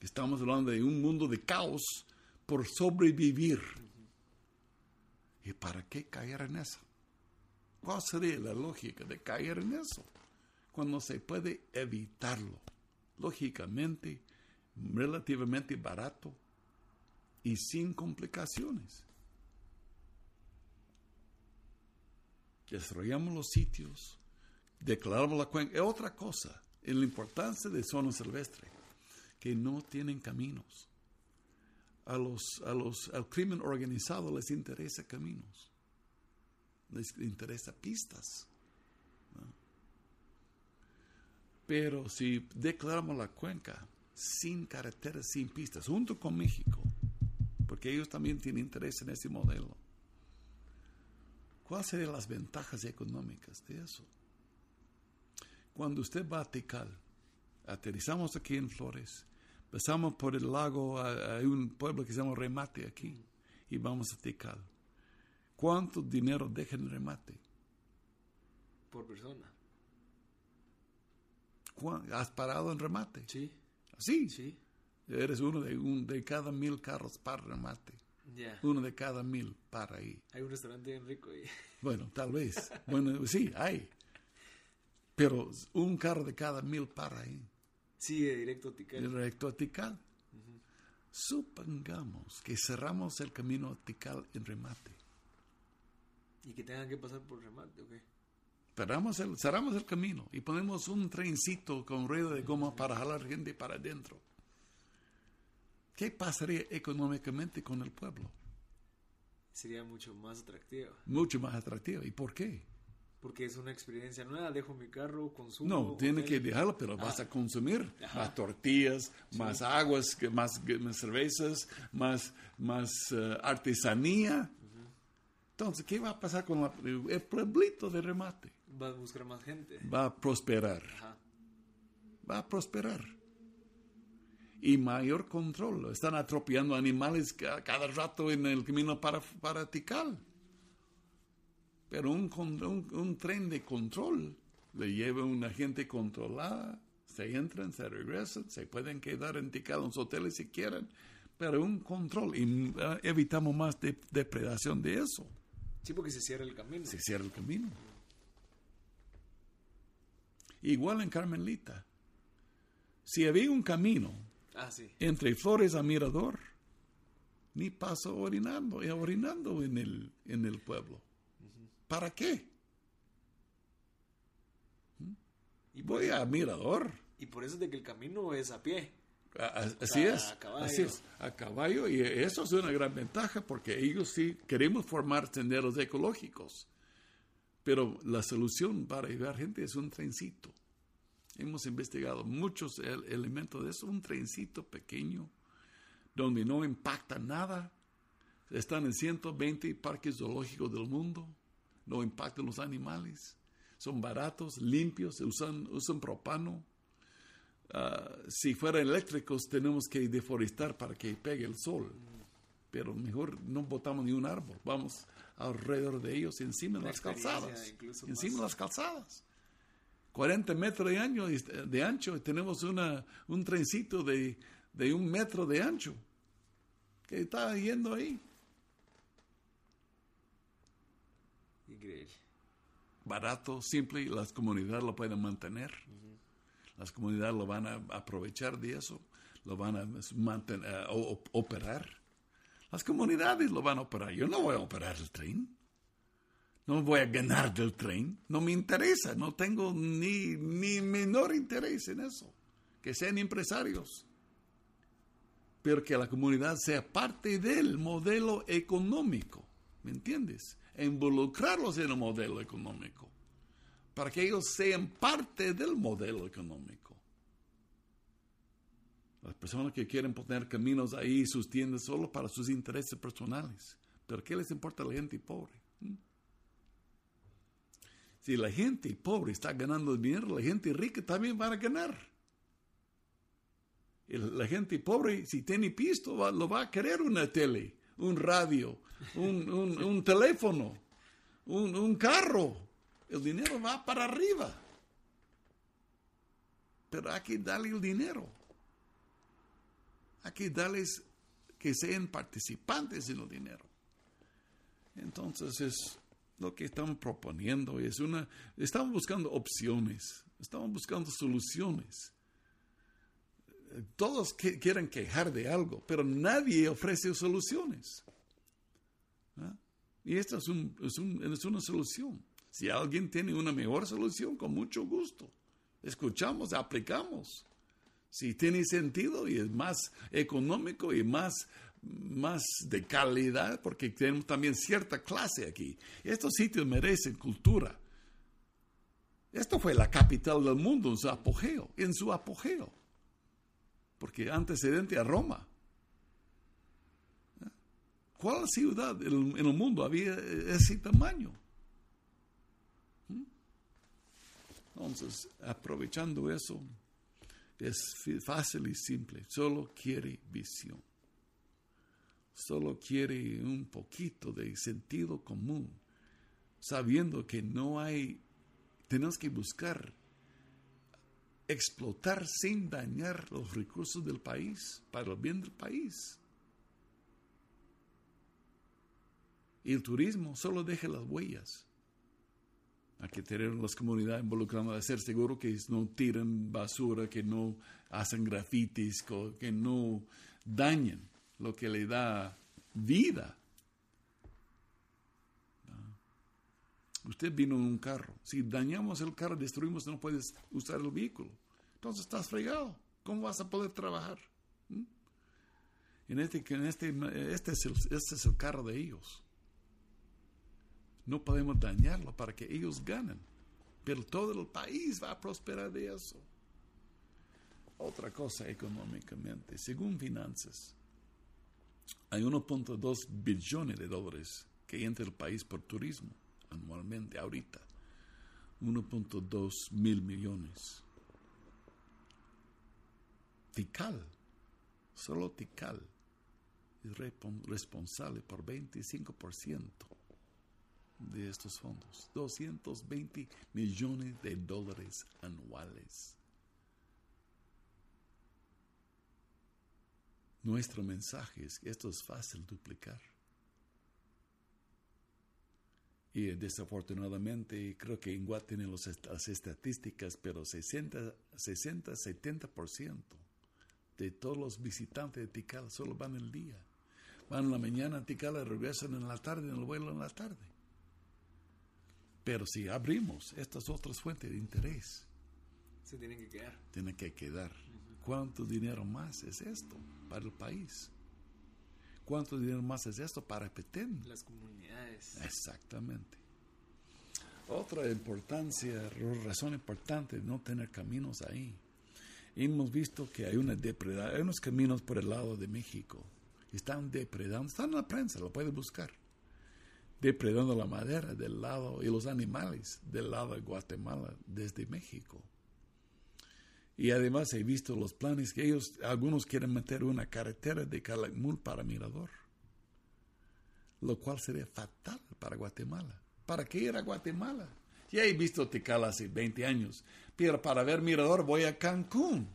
Estamos hablando de un mundo de caos por sobrevivir. ¿Y para qué caer en eso? ¿Cuál sería la lógica de caer en eso? Cuando se puede evitarlo. Lógicamente, relativamente barato y sin complicaciones. Desarrollamos los sitios, declaramos la cuenca. Es otra cosa, en la importancia de zona silvestre, que no tienen caminos. A los, a los, al crimen organizado les interesa caminos les interesa pistas. Pero si declaramos la cuenca sin carreteras, sin pistas, junto con México, porque ellos también tienen interés en ese modelo, ¿cuáles serían las ventajas económicas de eso? Cuando usted va a Tikal, aterrizamos aquí en Flores, pasamos por el lago, hay un pueblo que se llama Remate aquí, y vamos a Tikal. ¿Cuánto dinero deja en remate? Por persona. ¿Cuán- ¿Has parado en remate? Sí. Sí. Sí. Eres uno de, un, de cada mil carros para remate. Uno de cada mil para ahí. Hay un restaurante bien rico ahí. Bueno, tal vez. Bueno, sí, hay. Pero un carro de cada mil para ahí. Sigue directo a Tikal. Directo a Tikal. Supongamos que cerramos el camino a Tikal en remate. Y que tengan que pasar por remate. Cerramos el, cerramos el camino y ponemos un trencito con rueda de goma para jalar gente para adentro. ¿Qué pasaría económicamente con el pueblo? Sería mucho más atractiva. Mucho más atractivo. ¿Y por qué? Porque es una experiencia nueva. Dejo mi carro, consumo. No, tiene hotel. que dejarlo, pero vas a consumir Ajá. más tortillas, más aguas, más, más cervezas, más, más eh, artesanía. Entonces, ¿qué va a pasar con la- el pueblito de remate? Va a buscar más gente. Va a prosperar. Ajá. va a prosperar. y mayor control. Están atropellando animales cada rato en el camino para, para Tikal. Pero un, un, un tren de control le lleva a una gente controlada, se entran, se regresan, se pueden quedar en los hoteles si quieren, pero un control y uh, evitamos más de, depredación de eso. Sí, porque se cierra el camino. Se cierra el camino. Igual en Carmelita. Si había un camino Ah, sí. entre Flores a Mirador, ni paso orinando, y orinando en el, en el pueblo. ¿Para qué? Y por, Voy a Mirador. y por eso es de que el camino es a pie. A- a- Así A es, caballo. así es, a caballo, y eso es una gran ventaja porque ellos sí queremos formar senderos ecológicos, pero la solución para llevar gente es un trencito. Hemos investigado muchos el- elementos de eso, un trencito pequeño, donde no impacta nada. Están en 120 parques zoológicos del mundo, no impactan los animales, son baratos, limpios, usan, usan propano. Ah, si fueran eléctricos tenemos que deforestar para que pegue el sol. Pero mejor no botamos ni un árbol, vamos alrededor de ellos, encima de las calzadas. Encima de las calzadas. 40 metros de, año, de ancho y tenemos una, un trencito de, de un metro de ancho que está yendo ahí. Barato, simple, y las comunidades lo pueden mantener. Las comunidades lo van a aprovechar de eso, lo van a mantener, a o- operar. Las comunidades lo van a operar. Yo no voy a operar el tren. No voy a ganar del tren. No me interesa. No tengo ni, ni menor interés en eso. Que sean empresarios. Pero que la comunidad sea parte del modelo económico. ¿Me entiendes? E involucrarlos en el modelo económico. Para que ellos sean parte del modelo económico. Las personas que quieren poner caminos ahí sus tiendas solo para sus intereses personales. ¿Pero qué les importa a la gente pobre? ¿Mm? Si la gente pobre está ganando dinero, la gente rica también va a ganar. Y la gente pobre, si tiene pisto, va- lo va a querer una tele, un radio, un, un- teléfono, un, un carro. El dinero va para arriba. Pero hay que darle el dinero. Hay que darles que sean participantes en el dinero. Entonces es lo que estamos proponiendo. Es una, estamos buscando opciones, estamos buscando soluciones. Todos quieren quejar de algo, pero nadie ofrece soluciones. ¿Ah? Y esta es, es una solución. Si alguien tiene una mejor solución, con mucho gusto. Escuchamos, aplicamos. Si tiene sentido y es más económico y más, más de calidad, porque tenemos también cierta clase aquí. Estos sitios merecen cultura. Esto fue la capital del mundo en su apogeo, en su apogeo. Porque antecedente a Roma. ¿Cuál ciudad en el mundo había ese tamaño? ¿Mm? Entonces, aprovechando eso, es fácil y simple. Solo quiere visión. Solo quiere un poquito de sentido común. Sabiendo que no hay, tenemos que buscar explotar sin dañar los recursos del país, para el bien del país. Y el turismo solo deja las huellas. Hay que tener las comunidades involucradas, hacer seguro que no tiran basura, que no hacen grafitis, que no dañen lo que le da vida. Usted vino en un carro. Si dañamos el carro, destruimos, no puedes usar el vehículo. Entonces estás fregado. ¿Cómo vas a poder trabajar? ¿Mm? En este, en este, este, es el, este es el carro de ellos. No podemos dañarlo para que ellos ganen. Pero todo el país va a prosperar de eso. Otra cosa económicamente, según finanzas, hay 1.2 billones de dólares que entra el país por turismo anualmente ahorita. 1.2 mil millones. Tikal Solo Tikal es responsable por 25% de estos fondos. 220 millones de dólares anuales. Nuestro mensaje es que esto es fácil duplicar. Y desafortunadamente creo que Inguat tiene las estadísticas, pero 60, 60 70% de todos los visitantes de Tikal solo van el día. Van en la mañana a Tikal y regresan en la tarde, en el vuelo en la tarde. Pero si abrimos estas otras fuentes de interés, se tienen que quedar. Tienen que quedar. ¿Cuánto dinero más es esto para el país? ¿Cuánto dinero más es esto para Petén? Las comunidades. Exactamente. Otra importancia, razón importante de no tener caminos ahí. Hemos visto que hay unos caminos por el lado de México. Están depredando, están en la prensa, lo puede buscar. Depredando la madera del lado y los animales del lado de Guatemala desde México. Y además he visto los planes que ellos, algunos quieren meter una carretera de Calakmul para Mirador, lo cual sería fatal para Guatemala. ¿Para qué ir a Guatemala? Ya he visto Tikal hace 20 años, pero para ver Mirador voy a Cancún.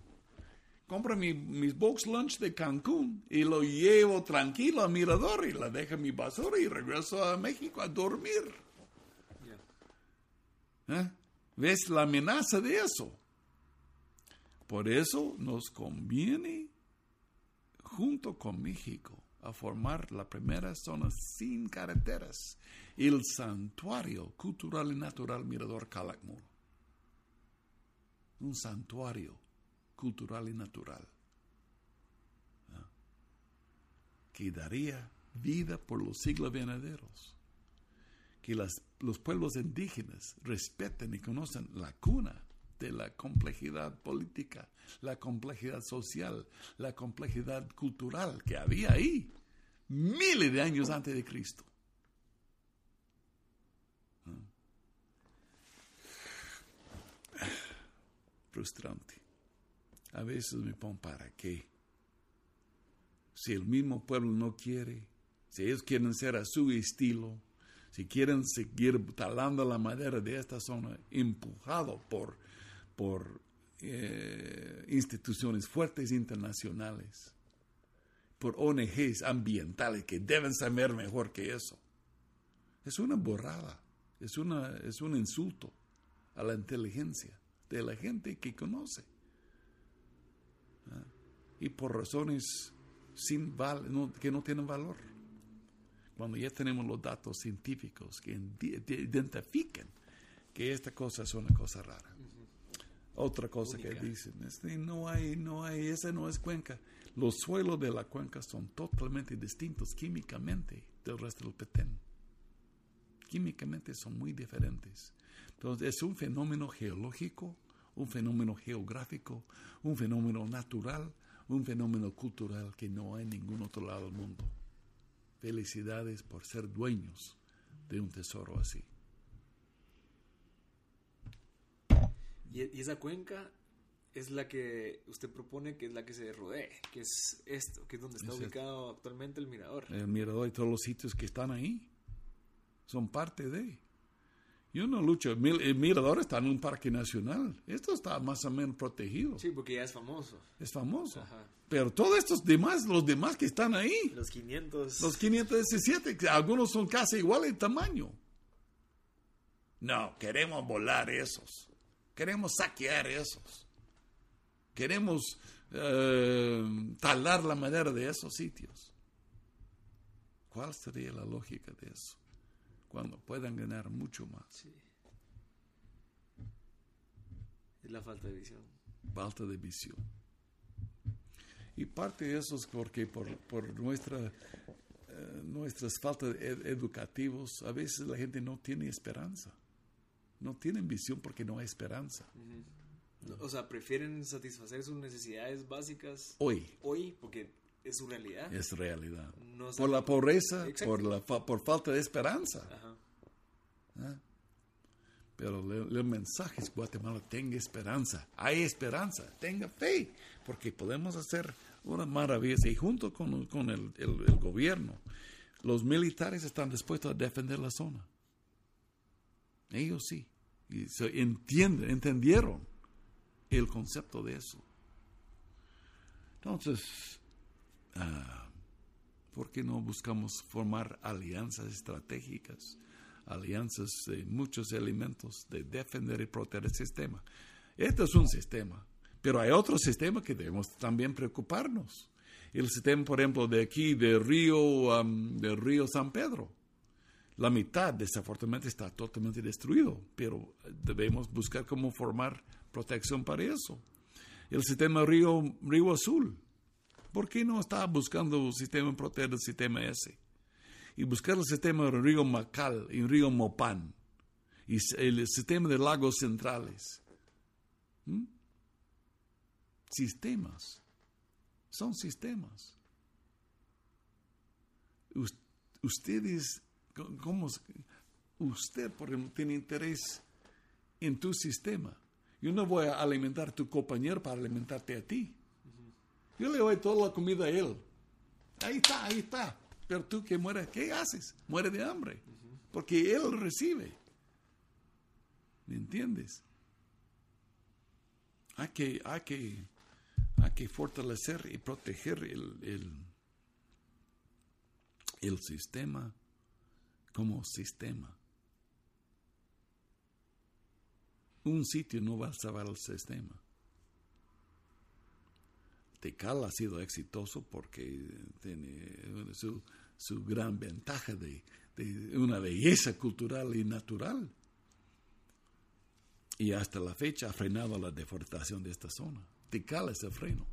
Compro mi, mis box lunch de Cancún y lo llevo tranquilo a Mirador y la dejo en mi basura y regreso a México a dormir. ¿Eh? ¿Ves la amenaza de eso? Por eso nos conviene, junto con México, a formar la primera zona sin carreteras, el santuario cultural y natural Mirador Calakmul. Un santuario cultural y natural que daría vida por los siglos venideros. Que los pueblos indígenas respeten y conozcan la cuna de la complejidad política, la complejidad social, la complejidad cultural que había ahí miles de años antes de Cristo. Frustrante. A veces me pongo para qué. Si el mismo pueblo no quiere, si ellos quieren ser a su estilo, si quieren seguir talando la madera de esta zona, empujado por por eh, instituciones fuertes internacionales, por ONGs ambientales que deben saber mejor que eso. Es una borrada, es, una, es un insulto a la inteligencia de la gente que conoce. ¿Ah? Y por razones sin que no tienen valor. Cuando ya tenemos los datos científicos que identifiquen que esta cosa es una cosa rara. Otra cosa que dicen, este, no hay, no hay, esa no es cuenca. Los suelos de la cuenca son totalmente distintos químicamente del resto del Petén. Químicamente son muy diferentes. Entonces es un fenómeno geológico, un fenómeno geográfico, un fenómeno natural, un fenómeno cultural que no hay en ningún otro lado del mundo. Felicidades por ser dueños de un tesoro así. Y, esa cuenca es la que usted propone que es la que se rodee, que es esto, que es donde está ubicado actualmente el mirador. El mirador y todos los sitios que están ahí son parte de. Yo no lucho. El mirador está en un parque nacional. Esto está más o menos protegido. Sí, porque ya es famoso. Es famoso. Pero todos estos demás, los demás que están ahí. Los 500. Los 517, algunos son casi iguales en tamaño. No, queremos volar esos. Queremos saquear esos. Queremos eh, talar la madera de esos sitios. ¿Cuál sería la lógica de eso? Cuando puedan ganar mucho más. Sí. Es la falta de visión. Falta de visión. Y parte de eso es porque por, por nuestra, eh, nuestras faltas educativas, a veces la gente no tiene esperanza no tienen visión porque no hay esperanza. O sea, prefieren satisfacer sus necesidades básicas hoy. Hoy, porque es su realidad. Es realidad. Por la pobreza, por, la por falta de esperanza. ¿Ah? Pero el, mensaje es Guatemala, tenga esperanza. Hay esperanza, tenga fe, porque podemos hacer una maravilla. Y junto con, con el, el, gobierno, los militares están dispuestos a defender la zona. Ellos sí. Y se entienden, entendieron el concepto de eso. Entonces, uh, ¿por qué no buscamos formar alianzas estratégicas? Alianzas de muchos elementos de defender y proteger el sistema. Este es un sistema, pero hay otro sistema que debemos también preocuparnos. El sistema, por ejemplo, de aquí, de Río, de Río San Pedro. La mitad, desafortunadamente, está totalmente destruido, pero debemos buscar cómo formar protección para eso. El sistema Río, Río Azul. ¿Por qué no está buscando un sistema proteger el sistema ese? Y buscar el sistema Río Macal y Río Mopan. Y el sistema de lagos centrales. ¿Mm? Sistemas. Son sistemas. Ustedes, ¿cómo? Usted, por ejemplo, tiene interés en tu sistema. Yo no voy a alimentar a tu compañero para alimentarte a ti. Yo le doy toda la comida a él. Ahí está, ahí está. Pero tú que mueres, ¿qué haces? Muere de hambre. Porque él recibe. ¿Me entiendes? hay que, hay que, hay que fortalecer y proteger el, el, el sistema como sistema. Un sitio no va a salvar el sistema. Tecal ha sido exitoso porque tiene su, su gran ventaja de, una belleza cultural y natural y hasta la fecha ha frenado la deforestación de esta zona. Tikal es el freno.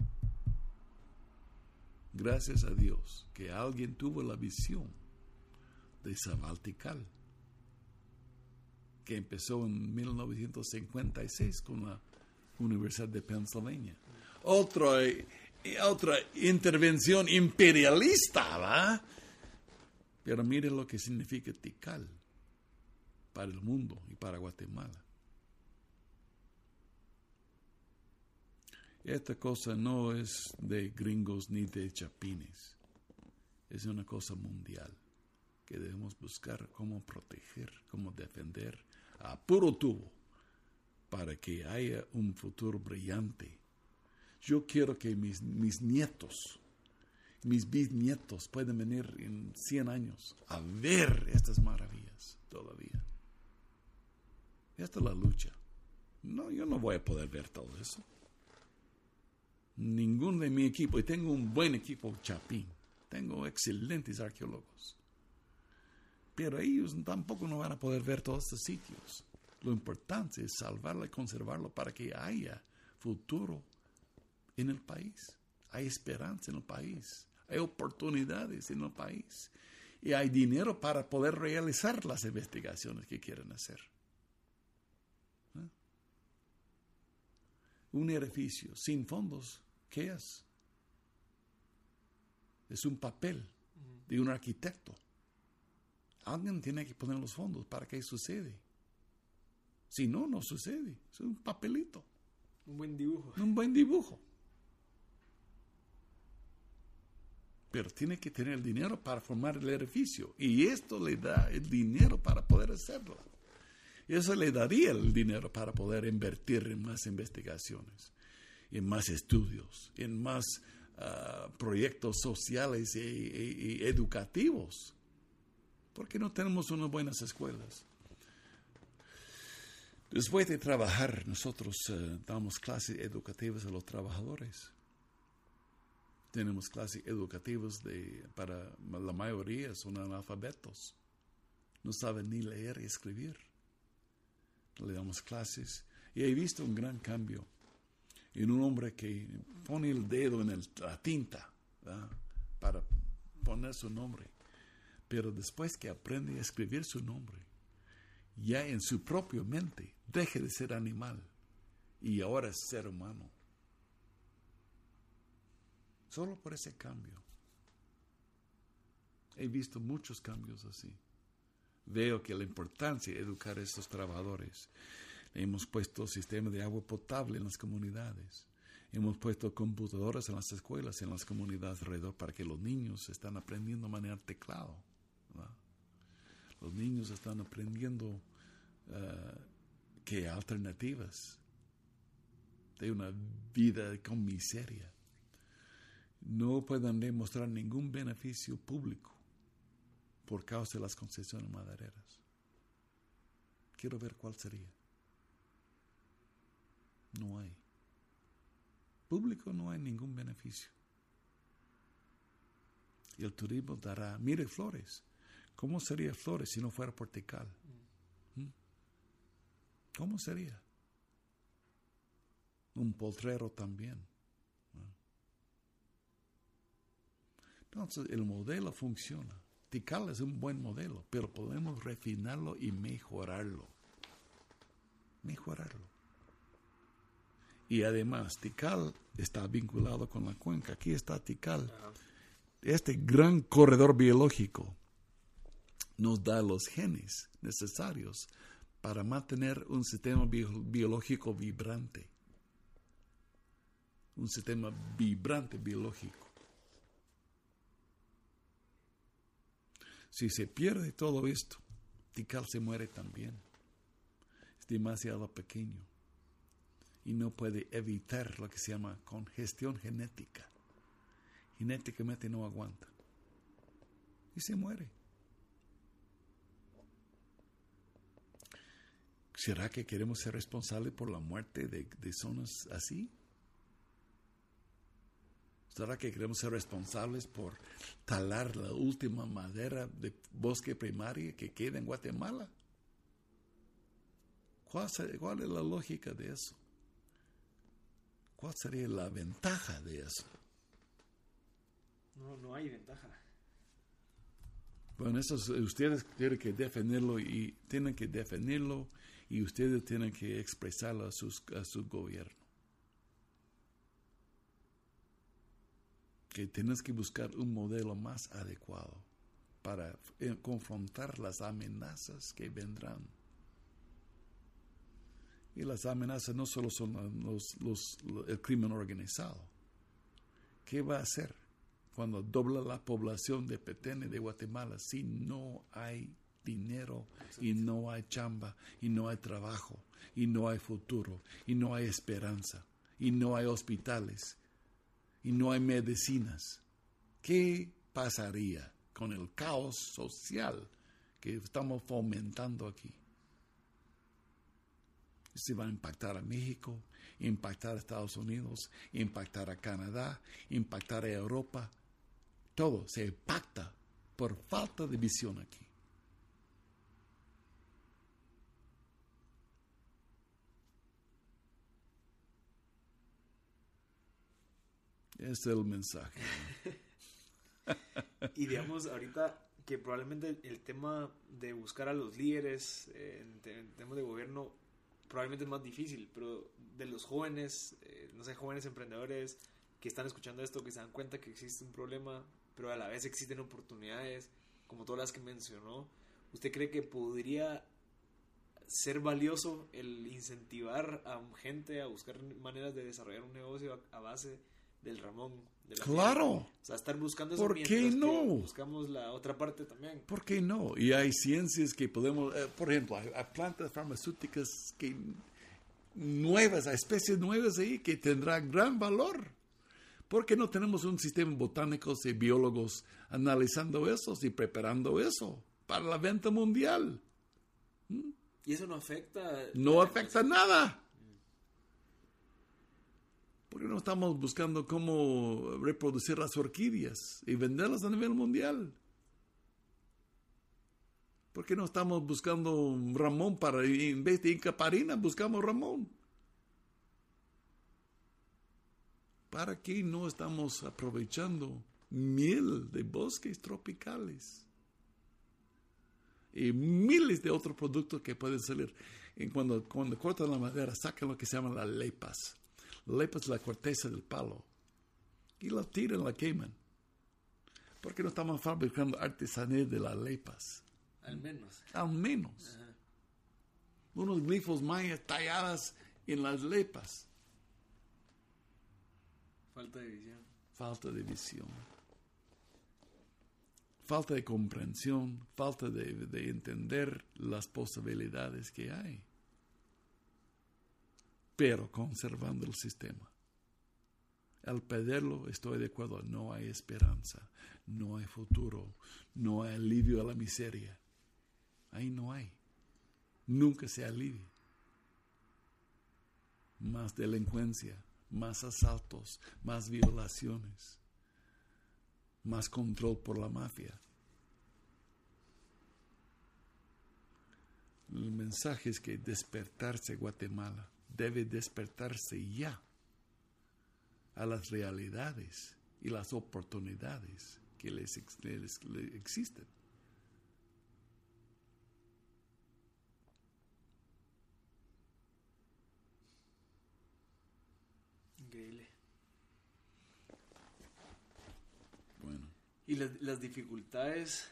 Gracias a Dios que alguien tuvo la visión de Sabal Tikal, que empezó en 1956 con la Universidad de Pennsylvania. Otra, eh, otra intervención imperialista, ¿va? Pero mire lo que significa Tikal para el mundo y para Guatemala. Esta cosa no es de gringos ni de chapines. Es una cosa mundial que debemos buscar cómo proteger, cómo defender a puro tubo para que haya un futuro brillante. Yo quiero que mis, mis nietos, mis bisnietos puedan venir en 100 años a ver estas maravillas todavía. Esta es la lucha. No, yo no voy a poder ver todo eso ningún de mi equipo, y tengo un buen equipo chapín, tengo excelentes arqueólogos, pero ellos tampoco no van a poder ver todos estos sitios. Lo importante es salvarlo y conservarlo para que haya futuro en el país. Hay esperanza en el país, hay oportunidades en el país y hay dinero para poder realizar las investigaciones que quieren hacer. ¿Eh? Un edificio sin fondos ¿Qué es? Es un papel de un arquitecto. Alguien tiene que poner los fondos para que sucede. Si no, no sucede. Es un papelito. Un buen dibujo. Un buen dibujo. Tiene que tener el dinero para formar el edificio. Y esto le da el dinero para poder hacerlo. Eso le daría el dinero para poder invertir en más investigaciones en más estudios, en más ah, proyectos sociales y, educativos. ¿Por qué no tenemos unas buenas escuelas? Después de trabajar, nosotros ah, damos clases educativas a los trabajadores. Tenemos clases educativas de, para la mayoría son analfabetos. No saben ni leer y escribir. Le damos clases y he visto un gran cambio en un hombre que pone el dedo en la tinta para poner su nombre. Pero después que aprende a escribir su nombre, ya en su propia mente deje de ser animal y ahora es ser humano. Solo por ese cambio. He visto muchos cambios así. Veo que la importancia de educar a estos trabajadores Hemos puesto sistema de agua potable en las comunidades. Hemos puesto computadoras en las escuelas, en las comunidades alrededor, para que los niños están aprendiendo a manejar teclado. Los niños están aprendiendo uh, que alternativas de una vida con miseria no puedan demostrar ningún beneficio público por causa de las concesiones madereras. Quiero ver cuál sería. No hay. Público no hay ningún beneficio. Y el turismo dará, mire Flores, ¿cómo sería Flores si no fuera portical? ¿Mm? ¿Cómo sería? Un poltrero también. Entonces el modelo funciona. Tikal es un buen modelo, pero podemos refinarlo y mejorarlo. Mejorarlo. Y además, Tikal está vinculado con la cuenca. Aquí está Tikal. Este gran corredor biológico nos da los genes necesarios para mantener un sistema biológico vibrante. Un sistema vibrante biológico. Si se pierde todo esto, Tikal se muere también. Es demasiado pequeño y no puede evitar lo que se llama congestión genética. Genéticamente no aguanta y se muere. ¿Será que queremos ser responsables por la muerte de, de zonas así? ¿Será que queremos ser responsables por talar la última madera de bosque primario que queda en Guatemala? ¿Cuál, ¿Cuál, es la lógica de eso? ¿Cuál sería la ventaja de eso? No, no hay ventaja. Bueno, eso ustedes tienen que defenderlo y tienen que defenderlo y ustedes tienen que expresarlo a, sus, a su gobierno. Que tienes que buscar un modelo más adecuado para eh, confrontar las amenazas que vendrán. Y las amenazas no solo son los, los, el crimen organizado. ¿Qué va a hacer cuando dobla la población de Petén y de Guatemala si no hay dinero y no hay chamba y no hay trabajo y no hay futuro y no hay esperanza y no hay hospitales y no hay medicinas. ¿Qué pasaría con el caos social que estamos fomentando aquí? Se va a impactar a México, impactar a Estados Unidos, impactar a Canadá, impactar a Europa. Todo se impacta por falta de visión aquí. Es el mensaje. y digamos, ahorita que probablemente el tema de buscar a los líderes en, temas de gobierno probablemente es más difícil, pero de los jóvenes, eh, no sé, jóvenes emprendedores que están escuchando esto, que se dan cuenta que existe un problema, pero a la vez existen oportunidades, como todas las que mencionó, ¿usted cree que podría ser valioso el incentivar a gente a buscar maneras de desarrollar un negocio a base del Ramón. claro. O sea, estar buscando eso ¿Por qué no? buscamos la otra parte también. ¿Por qué no? Y hay ciencias que podemos, eh, por ejemplo, hay, plantas farmacéuticas que nuevas, hay especies nuevas ahí que tendrán gran valor. ¿Por qué no tenemos un sistema botánico y biólogos analizando eso y preparando eso para la venta mundial? ¿Mm? ¿Y eso no afecta? No afecta nada. ¿Por qué no estamos buscando cómo reproducir las orquídeas y venderlas a nivel mundial? ¿Por qué no estamos buscando Ramón para, en vez de Inca Parina, buscamos Ramón? ¿Para qué no estamos aprovechando miel de bosques tropicales? Y miles de otros productos que pueden salir. Cuando, cuando cortan la madera, sacan lo que se llama las lepas lepas la corteza del palo y la tiran, la queman. ¿Por qué no estamos fabricando artesanía de las lepas? Al menos. Al menos. Unos glifos mayas talladas en las lepas. Falta de visión. Falta de visión. Falta de comprensión, falta de, de entender las posibilidades que hay. Pero conservando el sistema. Al perderlo, estoy de acuerdo, no hay esperanza, no hay futuro, no hay alivio a la miseria. Ahí no hay. Nunca se alivia. Más delincuencia, más asaltos, más violaciones, más control por la mafia. El mensaje es que despertarse Guatemala debe despertarse ya a las realidades y las oportunidades que les, les, les existen. Increíble. Bueno, Y las, las dificultades,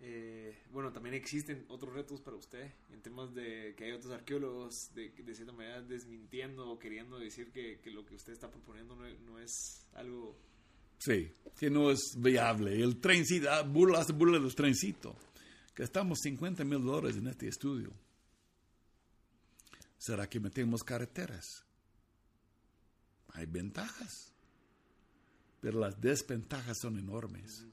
eh, bueno, también existen otros retos para usted en temas de que hay otros arqueólogos de, de cierta manera desmintiendo o queriendo decir que, que lo que usted está proponiendo no, no es algo... sí, que no es viable. El trencito, burla, hace burla del trencito. Gastamos 50 mil dólares en este estudio. ¿Será que metemos carreteras? Hay ventajas, pero las desventajas son enormes.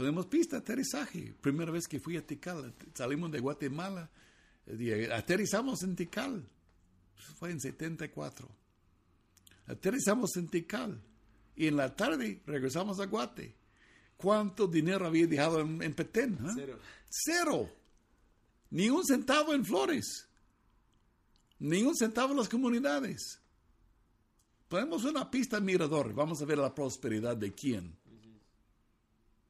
Ponemos pista aterrizaje. Primera vez que fui a Tikal, salimos de Guatemala, eh, aterrizamos en Tikal. Fue en 74. Aterrizamos en Tikal y en la tarde regresamos a Guate. ¿Cuánto dinero había dejado en, en Petén? ah? Cero. Cero. Ni un centavo en flores. Ni un centavo en las comunidades. Ponemos una pista mirador. Vamos a ver la prosperidad de quién.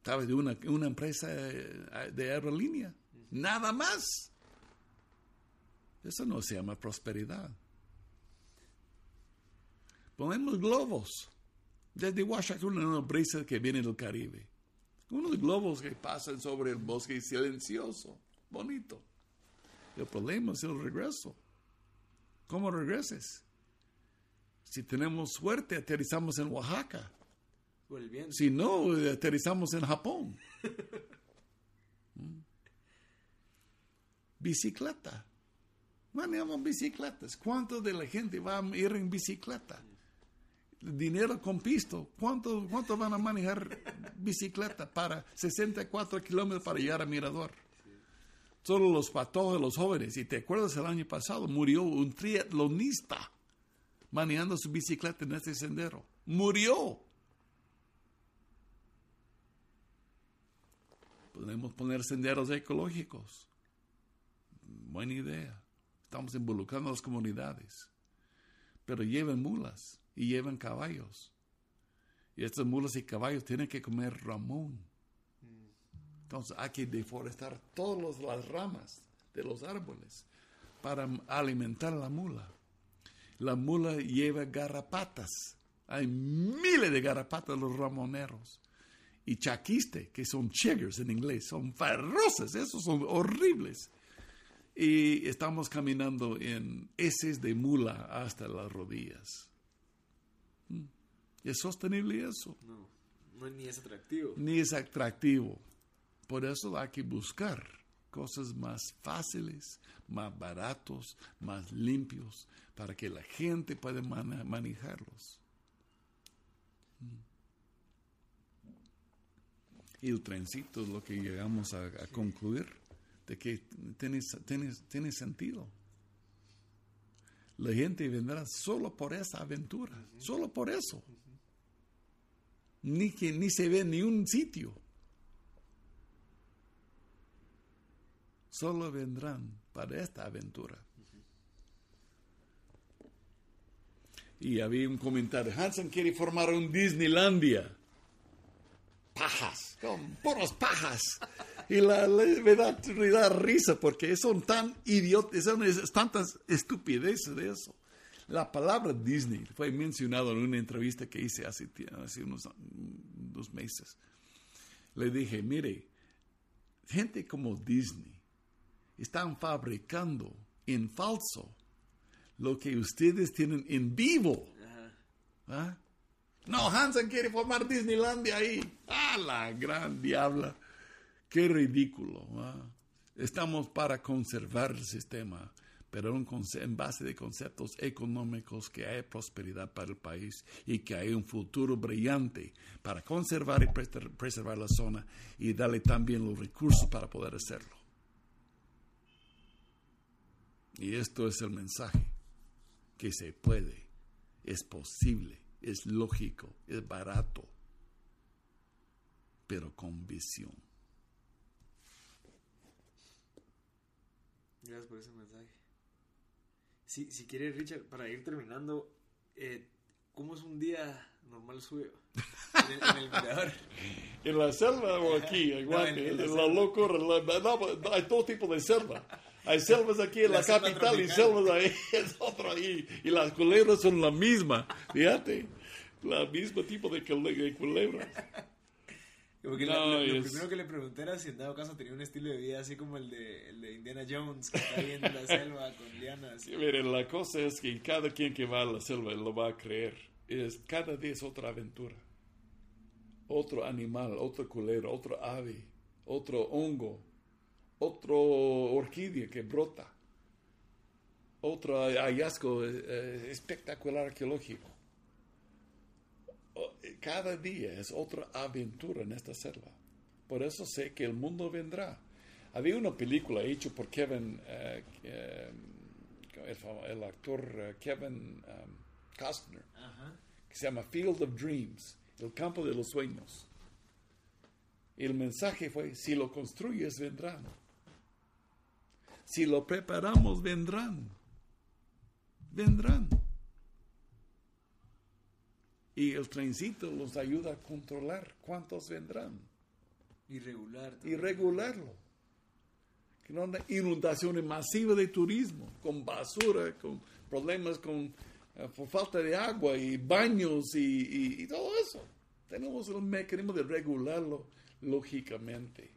¿Sabes? De una, una empresa eh, de aerolínea. Nada más. Eso no se llama prosperidad. Ponemos globos. Desde Washington, una brisa que viene del Caribe. Unos globos que pasan sobre el bosque silencioso, bonito. El problema es el regreso. ¿Cómo regreses? Si tenemos suerte, aterrizamos en Oaxaca. Si no, aterrizamos en Japón. Bicicleta. Manejamos bicicletas. ¿Cuánto de la gente va a ir en bicicleta? Dinero con pisto. ¿Cuánto, cuánto van a manejar bicicleta para 64 kilómetros para llegar a Mirador? Solo los patojos, los jóvenes. Y te acuerdas el año pasado, murió un triatlonista manejando su bicicleta en este sendero. Murió. Podemos poner senderos ecológicos. Buena idea. Estamos involucrando a las comunidades. Pero llevan mulas y llevan caballos. Y estas mulas y caballos tienen que comer ramón. Entonces hay que deforestar todas las ramas de los árboles para alimentar a la mula. La mula lleva garrapatas. Hay miles de garrapatas los ramoneros y chaquiste, que son chiggers en inglés, son feroces, esos son horribles. Y estamos caminando en heces de mula hasta las rodillas. Mm. ¿Es sostenible eso? No, no ni es atractivo. Ni es atractivo. Por eso hay que buscar cosas más fáciles, más baratos, más limpios, para que la gente pueda mane- manejarlos. Y el trencito es lo que llegamos a, a concluir, de que tiene, tiene, tiene sentido. La gente vendrá solo por esa aventura, solo por eso. Ni que ni se ve ni un sitio. Solo vendrán para esta aventura. Y había un comentario, Hansen quiere formar un Disneylandia. Pajas, con puros pajas. Y la, la- me, da, me da risa porque son tan idiotas, son es- tantas estupideces de eso. La palabra Disney fue mencionada en una entrevista que hice hace, hace unos dos meses. Le dije, mire, gente como Disney están fabricando en falso lo que ustedes tienen en vivo. ¿Ah? No, Hansen quiere formar Disneylandia ahí. ¡Ah, la gran diabla! ¡Qué ridículo! ¿ah? Estamos para conservar el sistema, pero en base de conceptos económicos que hay prosperidad para el país y que hay un futuro brillante para conservar y preservar la zona y darle también los recursos para poder hacerlo. Y esto es el mensaje, que se puede, es posible, es lógico, es barato, pero con visión. Gracias por ese mensaje. Si, si quieres, Richard, para ir terminando, eh, ¿cómo es un día normal suyo? En el, en el mirador. ¿En la selva o aquí? En, No, en- en la la locura. la- no, hay todo tipo de selva. Hay selvas aquí en la, capital y selvas ahí, es otro ahí. Y las culebras son la misma, fíjate. La mismo tipo de, cule- de culebras. Porque No, la- lo, lo es- primero que le pregunté era si en dado caso tenía un estilo de vida así como el de, el de Indiana Jones, que está ahí en la selva con lianas. La cosa es que cada quien que va a la selva lo va a creer. Es, cada día es otra aventura. Otro animal, otro culebra, otro ave, otro hongo, otro orquídea que brota, otro hallazgo eh, eh, espectacular arqueológico. O- Cada día es otra aventura en esta selva. Por eso sé que el mundo vendrá. Había una película hecha por Kevin, eh, eh, el, actor eh, Kevin um, Costner, que se llama Field of Dreams, el campo de los sueños. Y el mensaje fue, si lo construyes, vendrán. Si lo preparamos, vendrán. Vendrán. Y el trencito los ayuda a controlar cuántos vendrán y regularlo. Que no haya inundaciones masivas de turismo, con basura, con problemas con, eh, por falta de agua y baños y, y- y todo eso. Tenemos el mecanismo de regularlo lógicamente.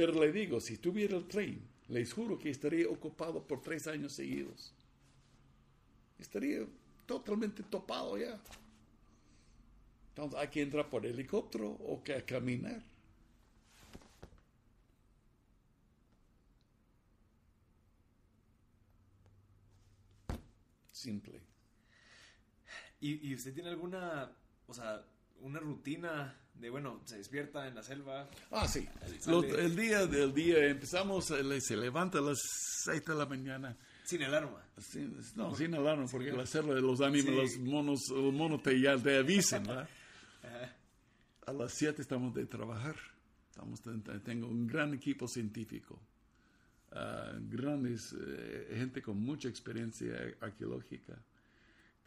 Pero le digo, si tuviera el tren, les juro que estaría ocupado por tres años seguidos. Estaría totalmente topado ya. Entonces hay que entrar por helicóptero o que caminar. Simple. ¿Y, ¿Y usted tiene alguna, o sea, una rutina de, bueno, se despierta en la selva? Ah, sí. El día del día empezamos, eh, se levanta a las 6 de la mañana. Sin alarma. Sin- no, sin alarma, porque Sí. la selva de los animales, Sí. los monos, los monos te, ya te avisan, ¿verdad? Ajá. A las 7 estamos de trabajar. Estamos, tengo un gran equipo científico. ah, grandes, eh, gente con mucha experiencia arqueológica.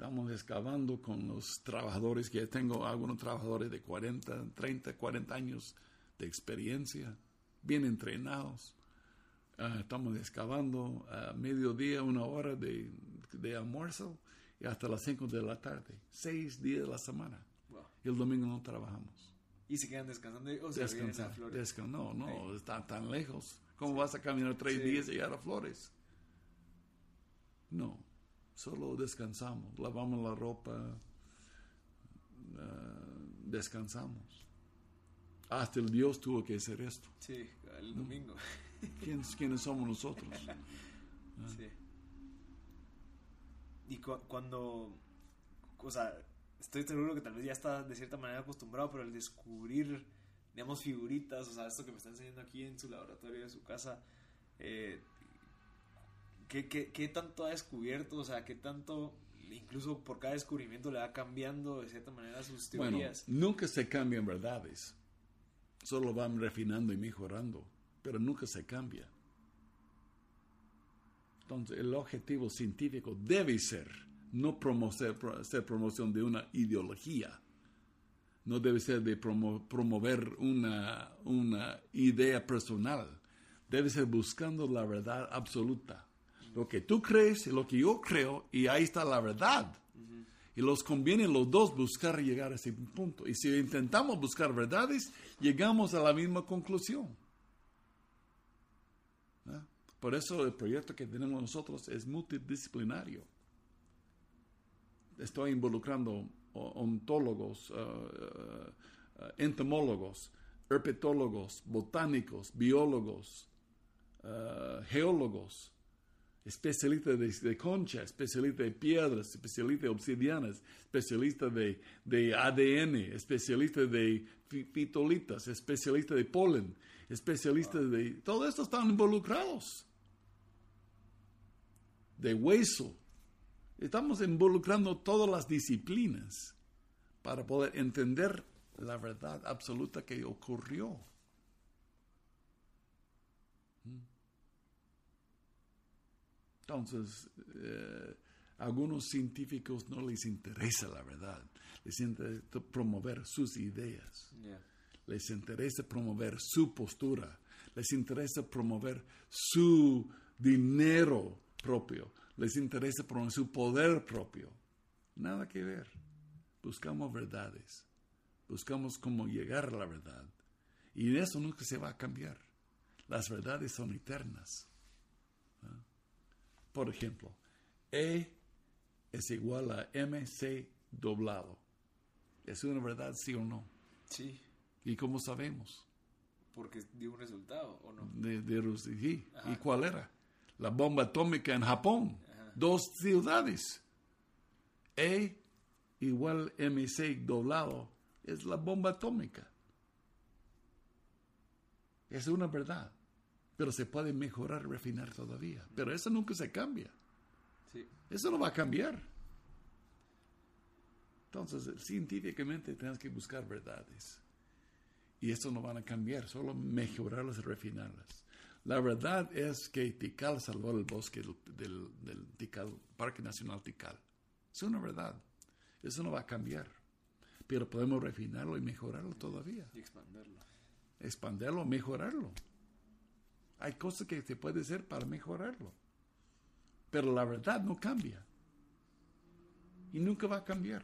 Estamos excavando con los trabajadores que tengo, algunos trabajadores de 40, 30, 40 años de experiencia, bien entrenados. Ah, estamos excavando a mediodía, una hora de, de almuerzo y hasta las 5 de la tarde, seis días de la semana. Wow. Y el domingo no trabajamos. Y se quedan descansando o se a. Flores. descan- no, no, está tan lejos. ¿Cómo vas a caminar tres Sí. días y llegar a Flores? No, solo descansamos, lavamos la ropa, ah, descansamos. Hasta el Dios tuvo que hacer esto. Sí, el domingo. ¿Quiénes, quiénes somos nosotros? Sí. Y cu- cuando, o sea, estoy seguro que tal vez ya está de cierta manera acostumbrado, pero al descubrir, digamos, figuritas, o sea, esto que me está enseñando aquí en su laboratorio de su casa, eh, ¿qué, qué, qué tanto ha descubierto? O sea, ¿qué tanto, incluso por cada descubrimiento, le va cambiando de cierta manera sus Bueno, teorías? nunca se cambian verdades. Solo van refinando y mejorando, pero nunca se cambia. Entonces, el objetivo científico debe ser no promover, pro- ser promoción de una ideología. No debe ser de promo- promover una, una idea personal. Debe ser buscando la verdad absoluta. Lo que tú crees y lo que yo creo, y ahí está la verdad. Y los conviene los dos buscar llegar a ese punto. Y si intentamos buscar verdades, llegamos a la misma conclusión. ¿Ah? Por eso el proyecto que tenemos nosotros es multidisciplinario. estoy involucrando ontólogos, uh, uh, entomólogos, herpetólogos, botánicos, biólogos, geólogos, especialistas de, de, concha, especialistas de piedras, especialistas de obsidianas, especialistas de, de ADN, especialistas de fitolitas, especialistas de polen, especialistas de... Todo esto están involucrados. De hueso. Estamos involucrando todas las disciplinas para poder entender la verdad absoluta que ocurrió. Entonces, eh, a algunos científicos no les interesa la verdad, les interesa promover sus ideas, les interesa promover su postura, les interesa promover su dinero propio, les interesa promover su poder propio. Nada que ver. Buscamos verdades, buscamos cómo llegar a la verdad. Y eso nunca se va a cambiar. Las verdades son eternas. Por ejemplo, E es igual a MC doblado. ¿Es una verdad, sí o no? Sí. ¿Y cómo sabemos? Porque dio un resultado, ¿o no? De, de sí. ¿Y cuál era? La bomba atómica en Japón. Dos ciudades. E igual MC doblado es la bomba atómica. Es una verdad pero se puede mejorar, refinar todavía. Pero eso nunca se cambia. Eso no va a cambiar. Entonces, científicamente tenemos que buscar verdades. Y eso no van a cambiar, solo mejorarlas y refinarlas. La verdad es que Tikal salvó el bosque del, del, Tikal, Parque Nacional Tikal. Es una verdad. Eso no va a cambiar. Pero podemos refinarlo y mejorarlo todavía. Y expanderlo. Expanderlo, mejorarlo. Hay cosas que se puede hacer para mejorarlo. Pero la verdad no cambia. Y nunca va a cambiar.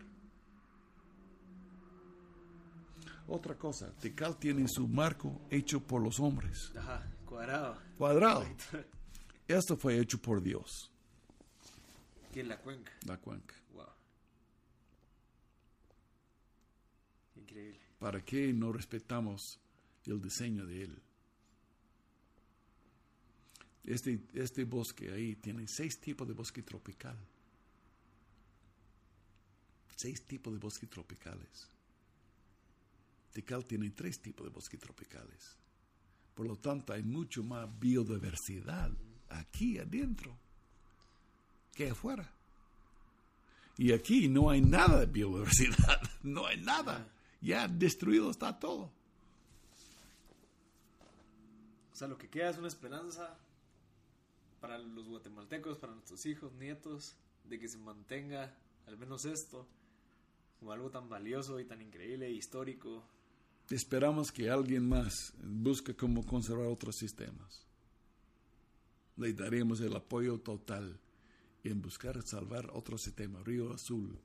Otra cosa, Tecal tiene su marco hecho por los hombres. Ajá, cuadrado. Cuadrado. Esto fue hecho por Dios. ¿Qué es la cuenca? La cuenca. Wow. Increíble. ¿Para qué no respetamos el diseño de Él? Este, este bosque ahí tiene seis tipos de bosque tropical. Seis tipos de bosques tropicales. Tikal tiene tres tipos de bosques tropicales. Por lo tanto, hay mucho más biodiversidad aquí adentro que afuera. Y aquí no hay nada de biodiversidad, no hay nada. Ya destruido está todo. O sea, lo que queda es una esperanza para los guatemaltecos, para nuestros hijos, nietos, de que se mantenga al menos esto como algo tan valioso y tan increíble e histórico. Esperamos que alguien más busque cómo conservar otros sistemas. Le daremos el apoyo total en buscar salvar otros sistemas. Río Azul,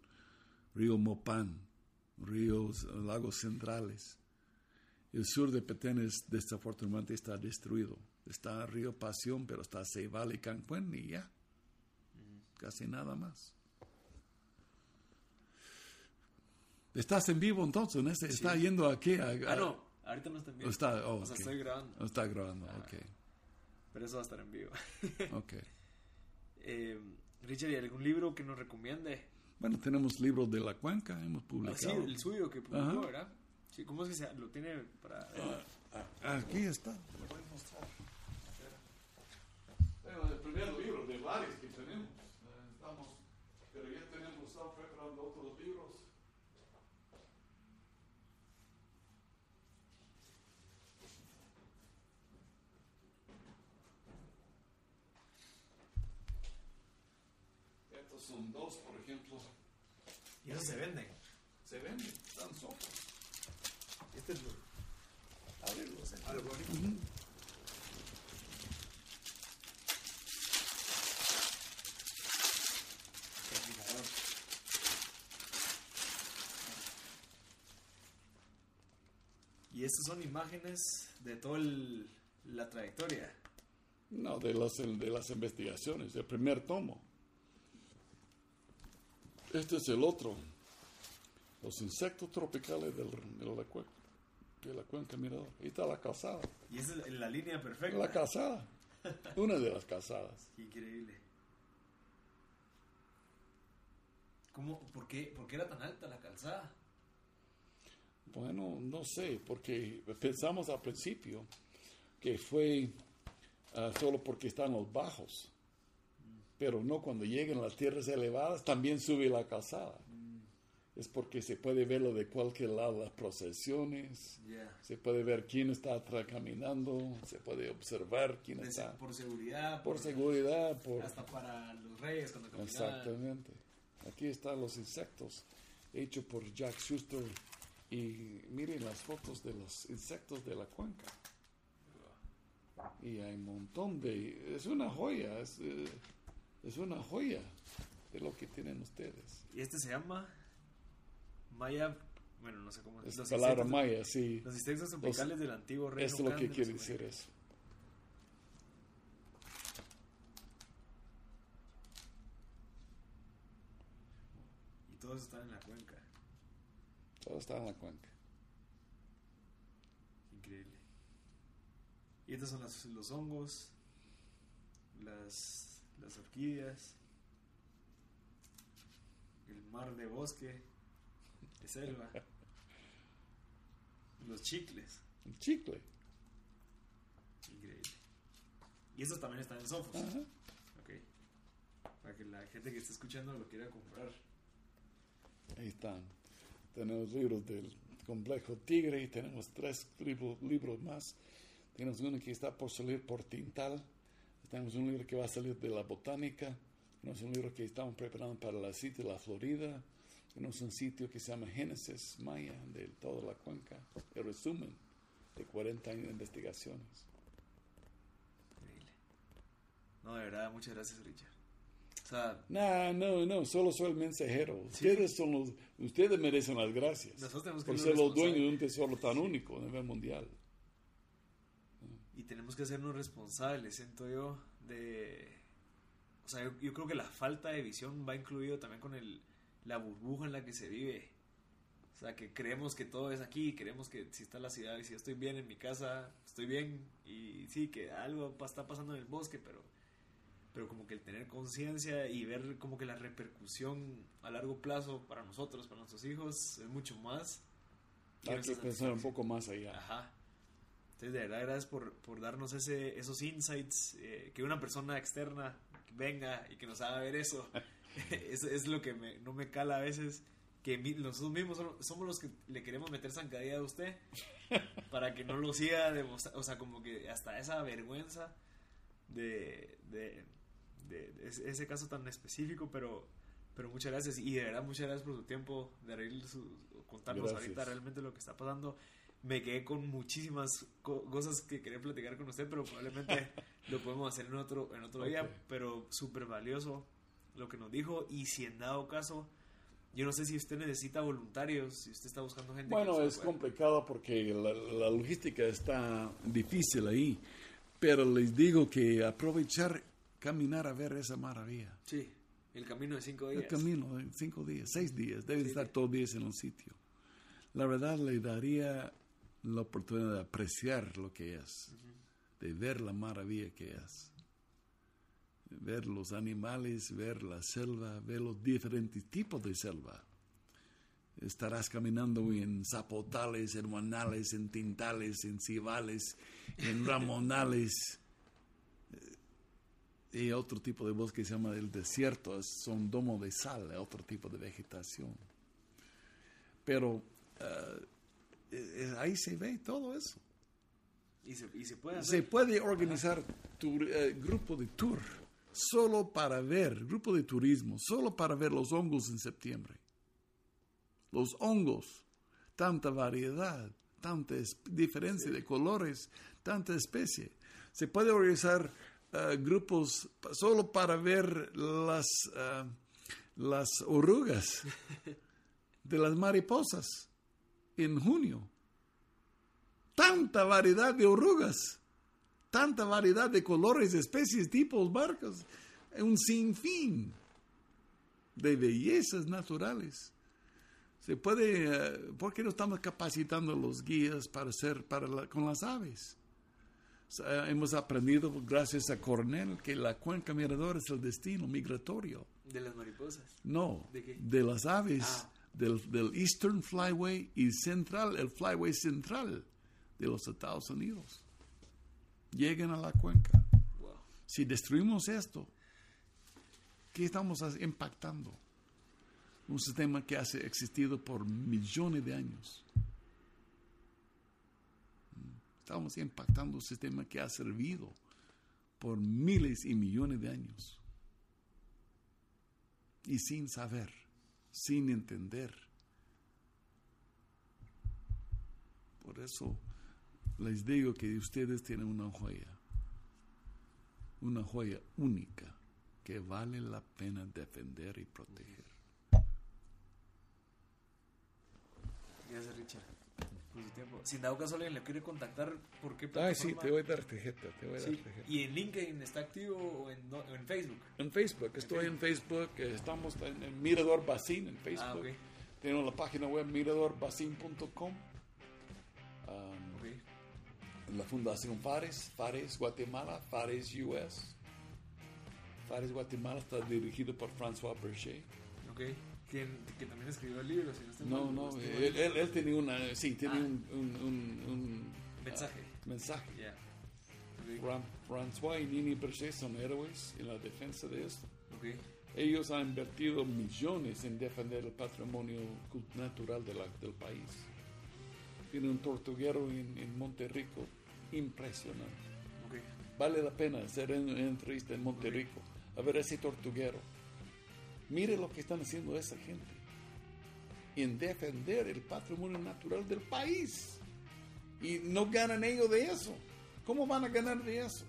Río Mopán, ríos, lagos centrales. El sur de Petén desafortunadamente está destruido. Está Río Pasión, pero está Ceibal y Cancún y ya. Casi nada más. ¿Estás en vivo entonces? ¿no? ¿Está yendo aquí? A, Ah, no. Ahorita no está en vivo. Está, oh, o sea, estoy grabando. Está grabando, ok. Pero eso va a estar en vivo. ok. Eh, Richard, ¿y algún libro que nos recomiende? Bueno, tenemos libros de la cuenca, hemos publicado. Ah, sí, el suyo que publicó, ¿verdad? Sí, ¿cómo es que se, lo tiene para...? Ah, aquí está. Lo voy a mostrar el primer libro de varios que tenemos. Estamos, pero ya tenemos, estamos preparando otros libros. Estos son dos, por ejemplo. ¿Y esos se venden? Se venden, están sofos. Este es Abrirlos. Ah, lo Y estas son imágenes de toda la trayectoria. No, de las, de las investigaciones, del primer tomo. Este es el otro. Los insectos tropicales del, de, la cuenca, de la cuenca Mirador. Ahí está la calzada. Y esa es la línea perfecta. La calzada. Una de las calzadas. Increíble. ¿Cómo, por, qué, ¿Por qué era tan alta la calzada? Bueno, no sé, porque pensamos al principio que fue ah, solo porque están los bajos, pero no cuando lleguen las tierras elevadas también sube la calzada. Es porque se puede ver lo de cualquier lado, las procesiones, se puede ver quién está atrás caminando, se puede observar quién está. Por seguridad. Por, seguridad. Por, hasta para los reyes cuando caminan. Exactamente. Aquí están los insectos, hechos por Jack Schuster. Y miren las fotos de los insectos de la cuenca. Y hay un montón de... Es una joya, es, eh, es una joya de lo que tienen ustedes. ¿Y este se llama Maya? Bueno, no sé cómo es. la palabra Maya, sí. Los insectos tropicales del antiguo reino. Esto es lo que quiere decir eso. Y todos están en la cuenca. Todos están en la cuenca. Increíble. Y estos son los, los hongos, las, las orquídeas, el mar de bosque, de selva, los chicles. El chicle. Increíble. Y estos también están en Sofos. Ajá. Ok. Para que la gente que está escuchando lo quiera comprar. Ahí están. Tenemos libros del complejo Tigre y tenemos tres libros, libros más. Tenemos uno que está por salir por Tintal. Tenemos un libro que va a salir de la botánica. Tenemos un libro que estamos preparando para la sitio de la Florida. Tenemos un sitio que se llama Génesis Maya de toda la cuenca. El resumen de 40 años de investigaciones. Increíble. No, de verdad, muchas gracias, Richard. O sea, No, no, no, solo soy el mensajero. Ustedes son los, ustedes merecen las gracias nosotros tenemos que por ser los dueños de un tesoro tan único a nivel mundial. Y tenemos que hacernos responsables, siento yo, de... O sea, yo, yo creo que la falta de visión va incluido también con el, la burbuja en la que se vive. O sea, que creemos que todo es aquí, creemos que si está la ciudad y si estoy bien en mi casa, estoy bien. Y sí, que algo está pasando en el bosque, pero, pero como que el tener conciencia y ver como que la repercusión a largo plazo para nosotros, para nuestros hijos, es mucho más. Hay que pensar un poco más allá. Ajá. Entonces, de verdad, gracias por, por darnos ese, esos insights, eh, que una persona externa venga y que nos haga ver eso. eso es lo que me- no me cala a veces, que nosotros mismos somos los que le queremos meter zancadilla a usted para que no lo siga demostrando, o sea, como que hasta esa vergüenza de, de, de- de ese, caso tan específico, pero, pero muchas gracias y de verdad muchas gracias por su tiempo de reír su- contarnos Gracias. ahorita realmente lo que está pasando. Me quedé con muchísimas co- cosas que quería platicar con usted, pero probablemente lo podemos hacer en otro, en otro día, Ok. pero súper valioso lo que nos dijo y si en dado caso, yo no sé si usted necesita voluntarios, si usted está buscando gente. Bueno, es complicado porque la, la logística está difícil ahí, pero les digo que aprovechar, caminar a ver esa maravilla. Sí, el camino de cinco días. El camino de cinco días, seis días, deben Sí, estar todos días en un sitio. La verdad le daría la oportunidad de apreciar lo que es, de ver la maravilla que es. Ver los animales, ver la selva, ver los diferentes tipos de selva. Estarás caminando en zapotales, en guanales, en tintales, en cibales, en ramonales y otro tipo de bosque que se llama el desierto, es- son domo de sal, otro tipo de vegetación. Pero eh, eh, ahí se ve todo eso. Y se, y se puede Se hacer. puede organizar tu eh, grupo de tour solo para ver, grupo de turismo, solo para ver los hongos en septiembre. Los hongos, tanta variedad, tanta diferencia de colores, tanta especie. Se puede organizar eh, grupos solo para ver las, eh, las orugas de las mariposas en junio. Tanta variedad de orugas, tanta variedad de colores, especies, tipos, marcas, un sinfín. de bellezas naturales. Se puede, eh, ¿por qué no estamos capacitando a los guías para hacer para la- con las aves? Sea, hemos aprendido, gracias a Cornell, que la cuenca mirador es el destino migratorio. De las mariposas. No, ¿De qué? las aves Ah. del, del Eastern Flyway y central, el Flyway central de los Estados Unidos. Llegan a la cuenca. Wow. Si destruimos esto, ¿qué estamos impactando? Un sistema que ha existido por millones de años. Estamos impactando un sistema que ha servido por miles y millones de años. Y sin saber, sin entender. Por eso les digo que ustedes tienen una joya una joya única que vale la pena defender y proteger. Gracias, Richard, por su tiempo. Si en dado caso alguien le quiere contactar, ¿por qué Ay, sí, te voy a dar tarjeta, te voy a dar Sí, tarjeta. ¿Y en LinkedIn está activo o en, do- o en Facebook? En Facebook, estoy en Facebook, eh, estamos en, en Mirador Bacín en Facebook. Ah, ok. Tenemos la página web miradorbacín.com. Um, Ok. la Fundación Fares, Fares Guatemala, Fares US. Fares Guatemala está dirigido por François Berger. Ok. Que, que también escribió el libro, si no estoy No, mal, no, estuvo él, él- él tenía una, sí, tenía Ah. un, un- un- un, Mensaje. ah, mensaje. Fran- François y Nini Berger son héroes en la defensa de esto. Ok. Ellos han invertido millones en defender el patrimonio natural de la- del país. Tiene un tortuguero en, en Monterrico impresionante. Ok. Vale la pena hacer una entrevista en Monterrico a ver ese tortuguero. Mire lo que están haciendo esa gente en defender el patrimonio natural del país. Y no ganan ellos de eso. ¿Cómo van a ganar de eso?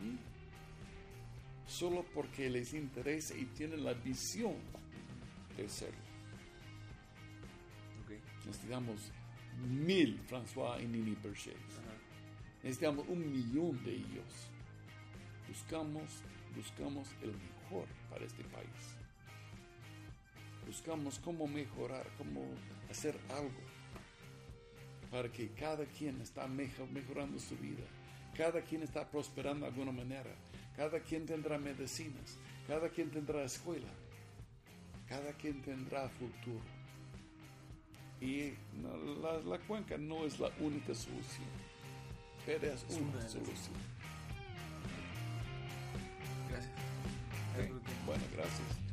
¿Mm? Solo porque les interesa y tienen la visión de. Ok. Necesitamos mil François y Nini Berger. Necesitamos un millón de ellos. Buscamos, buscamos el mejor para este país. Buscamos cómo mejorar, cómo hacer algo para que cada quien está mejo- mejorando su vida. Cada quien está prosperando de alguna manera. Cada quien tendrá medicinas. Cada quien tendrá escuela. Cada quien tendrá futuro. Y la, la cuenca no es la única solución, pero es una solución. Gracias. Bueno, gracias.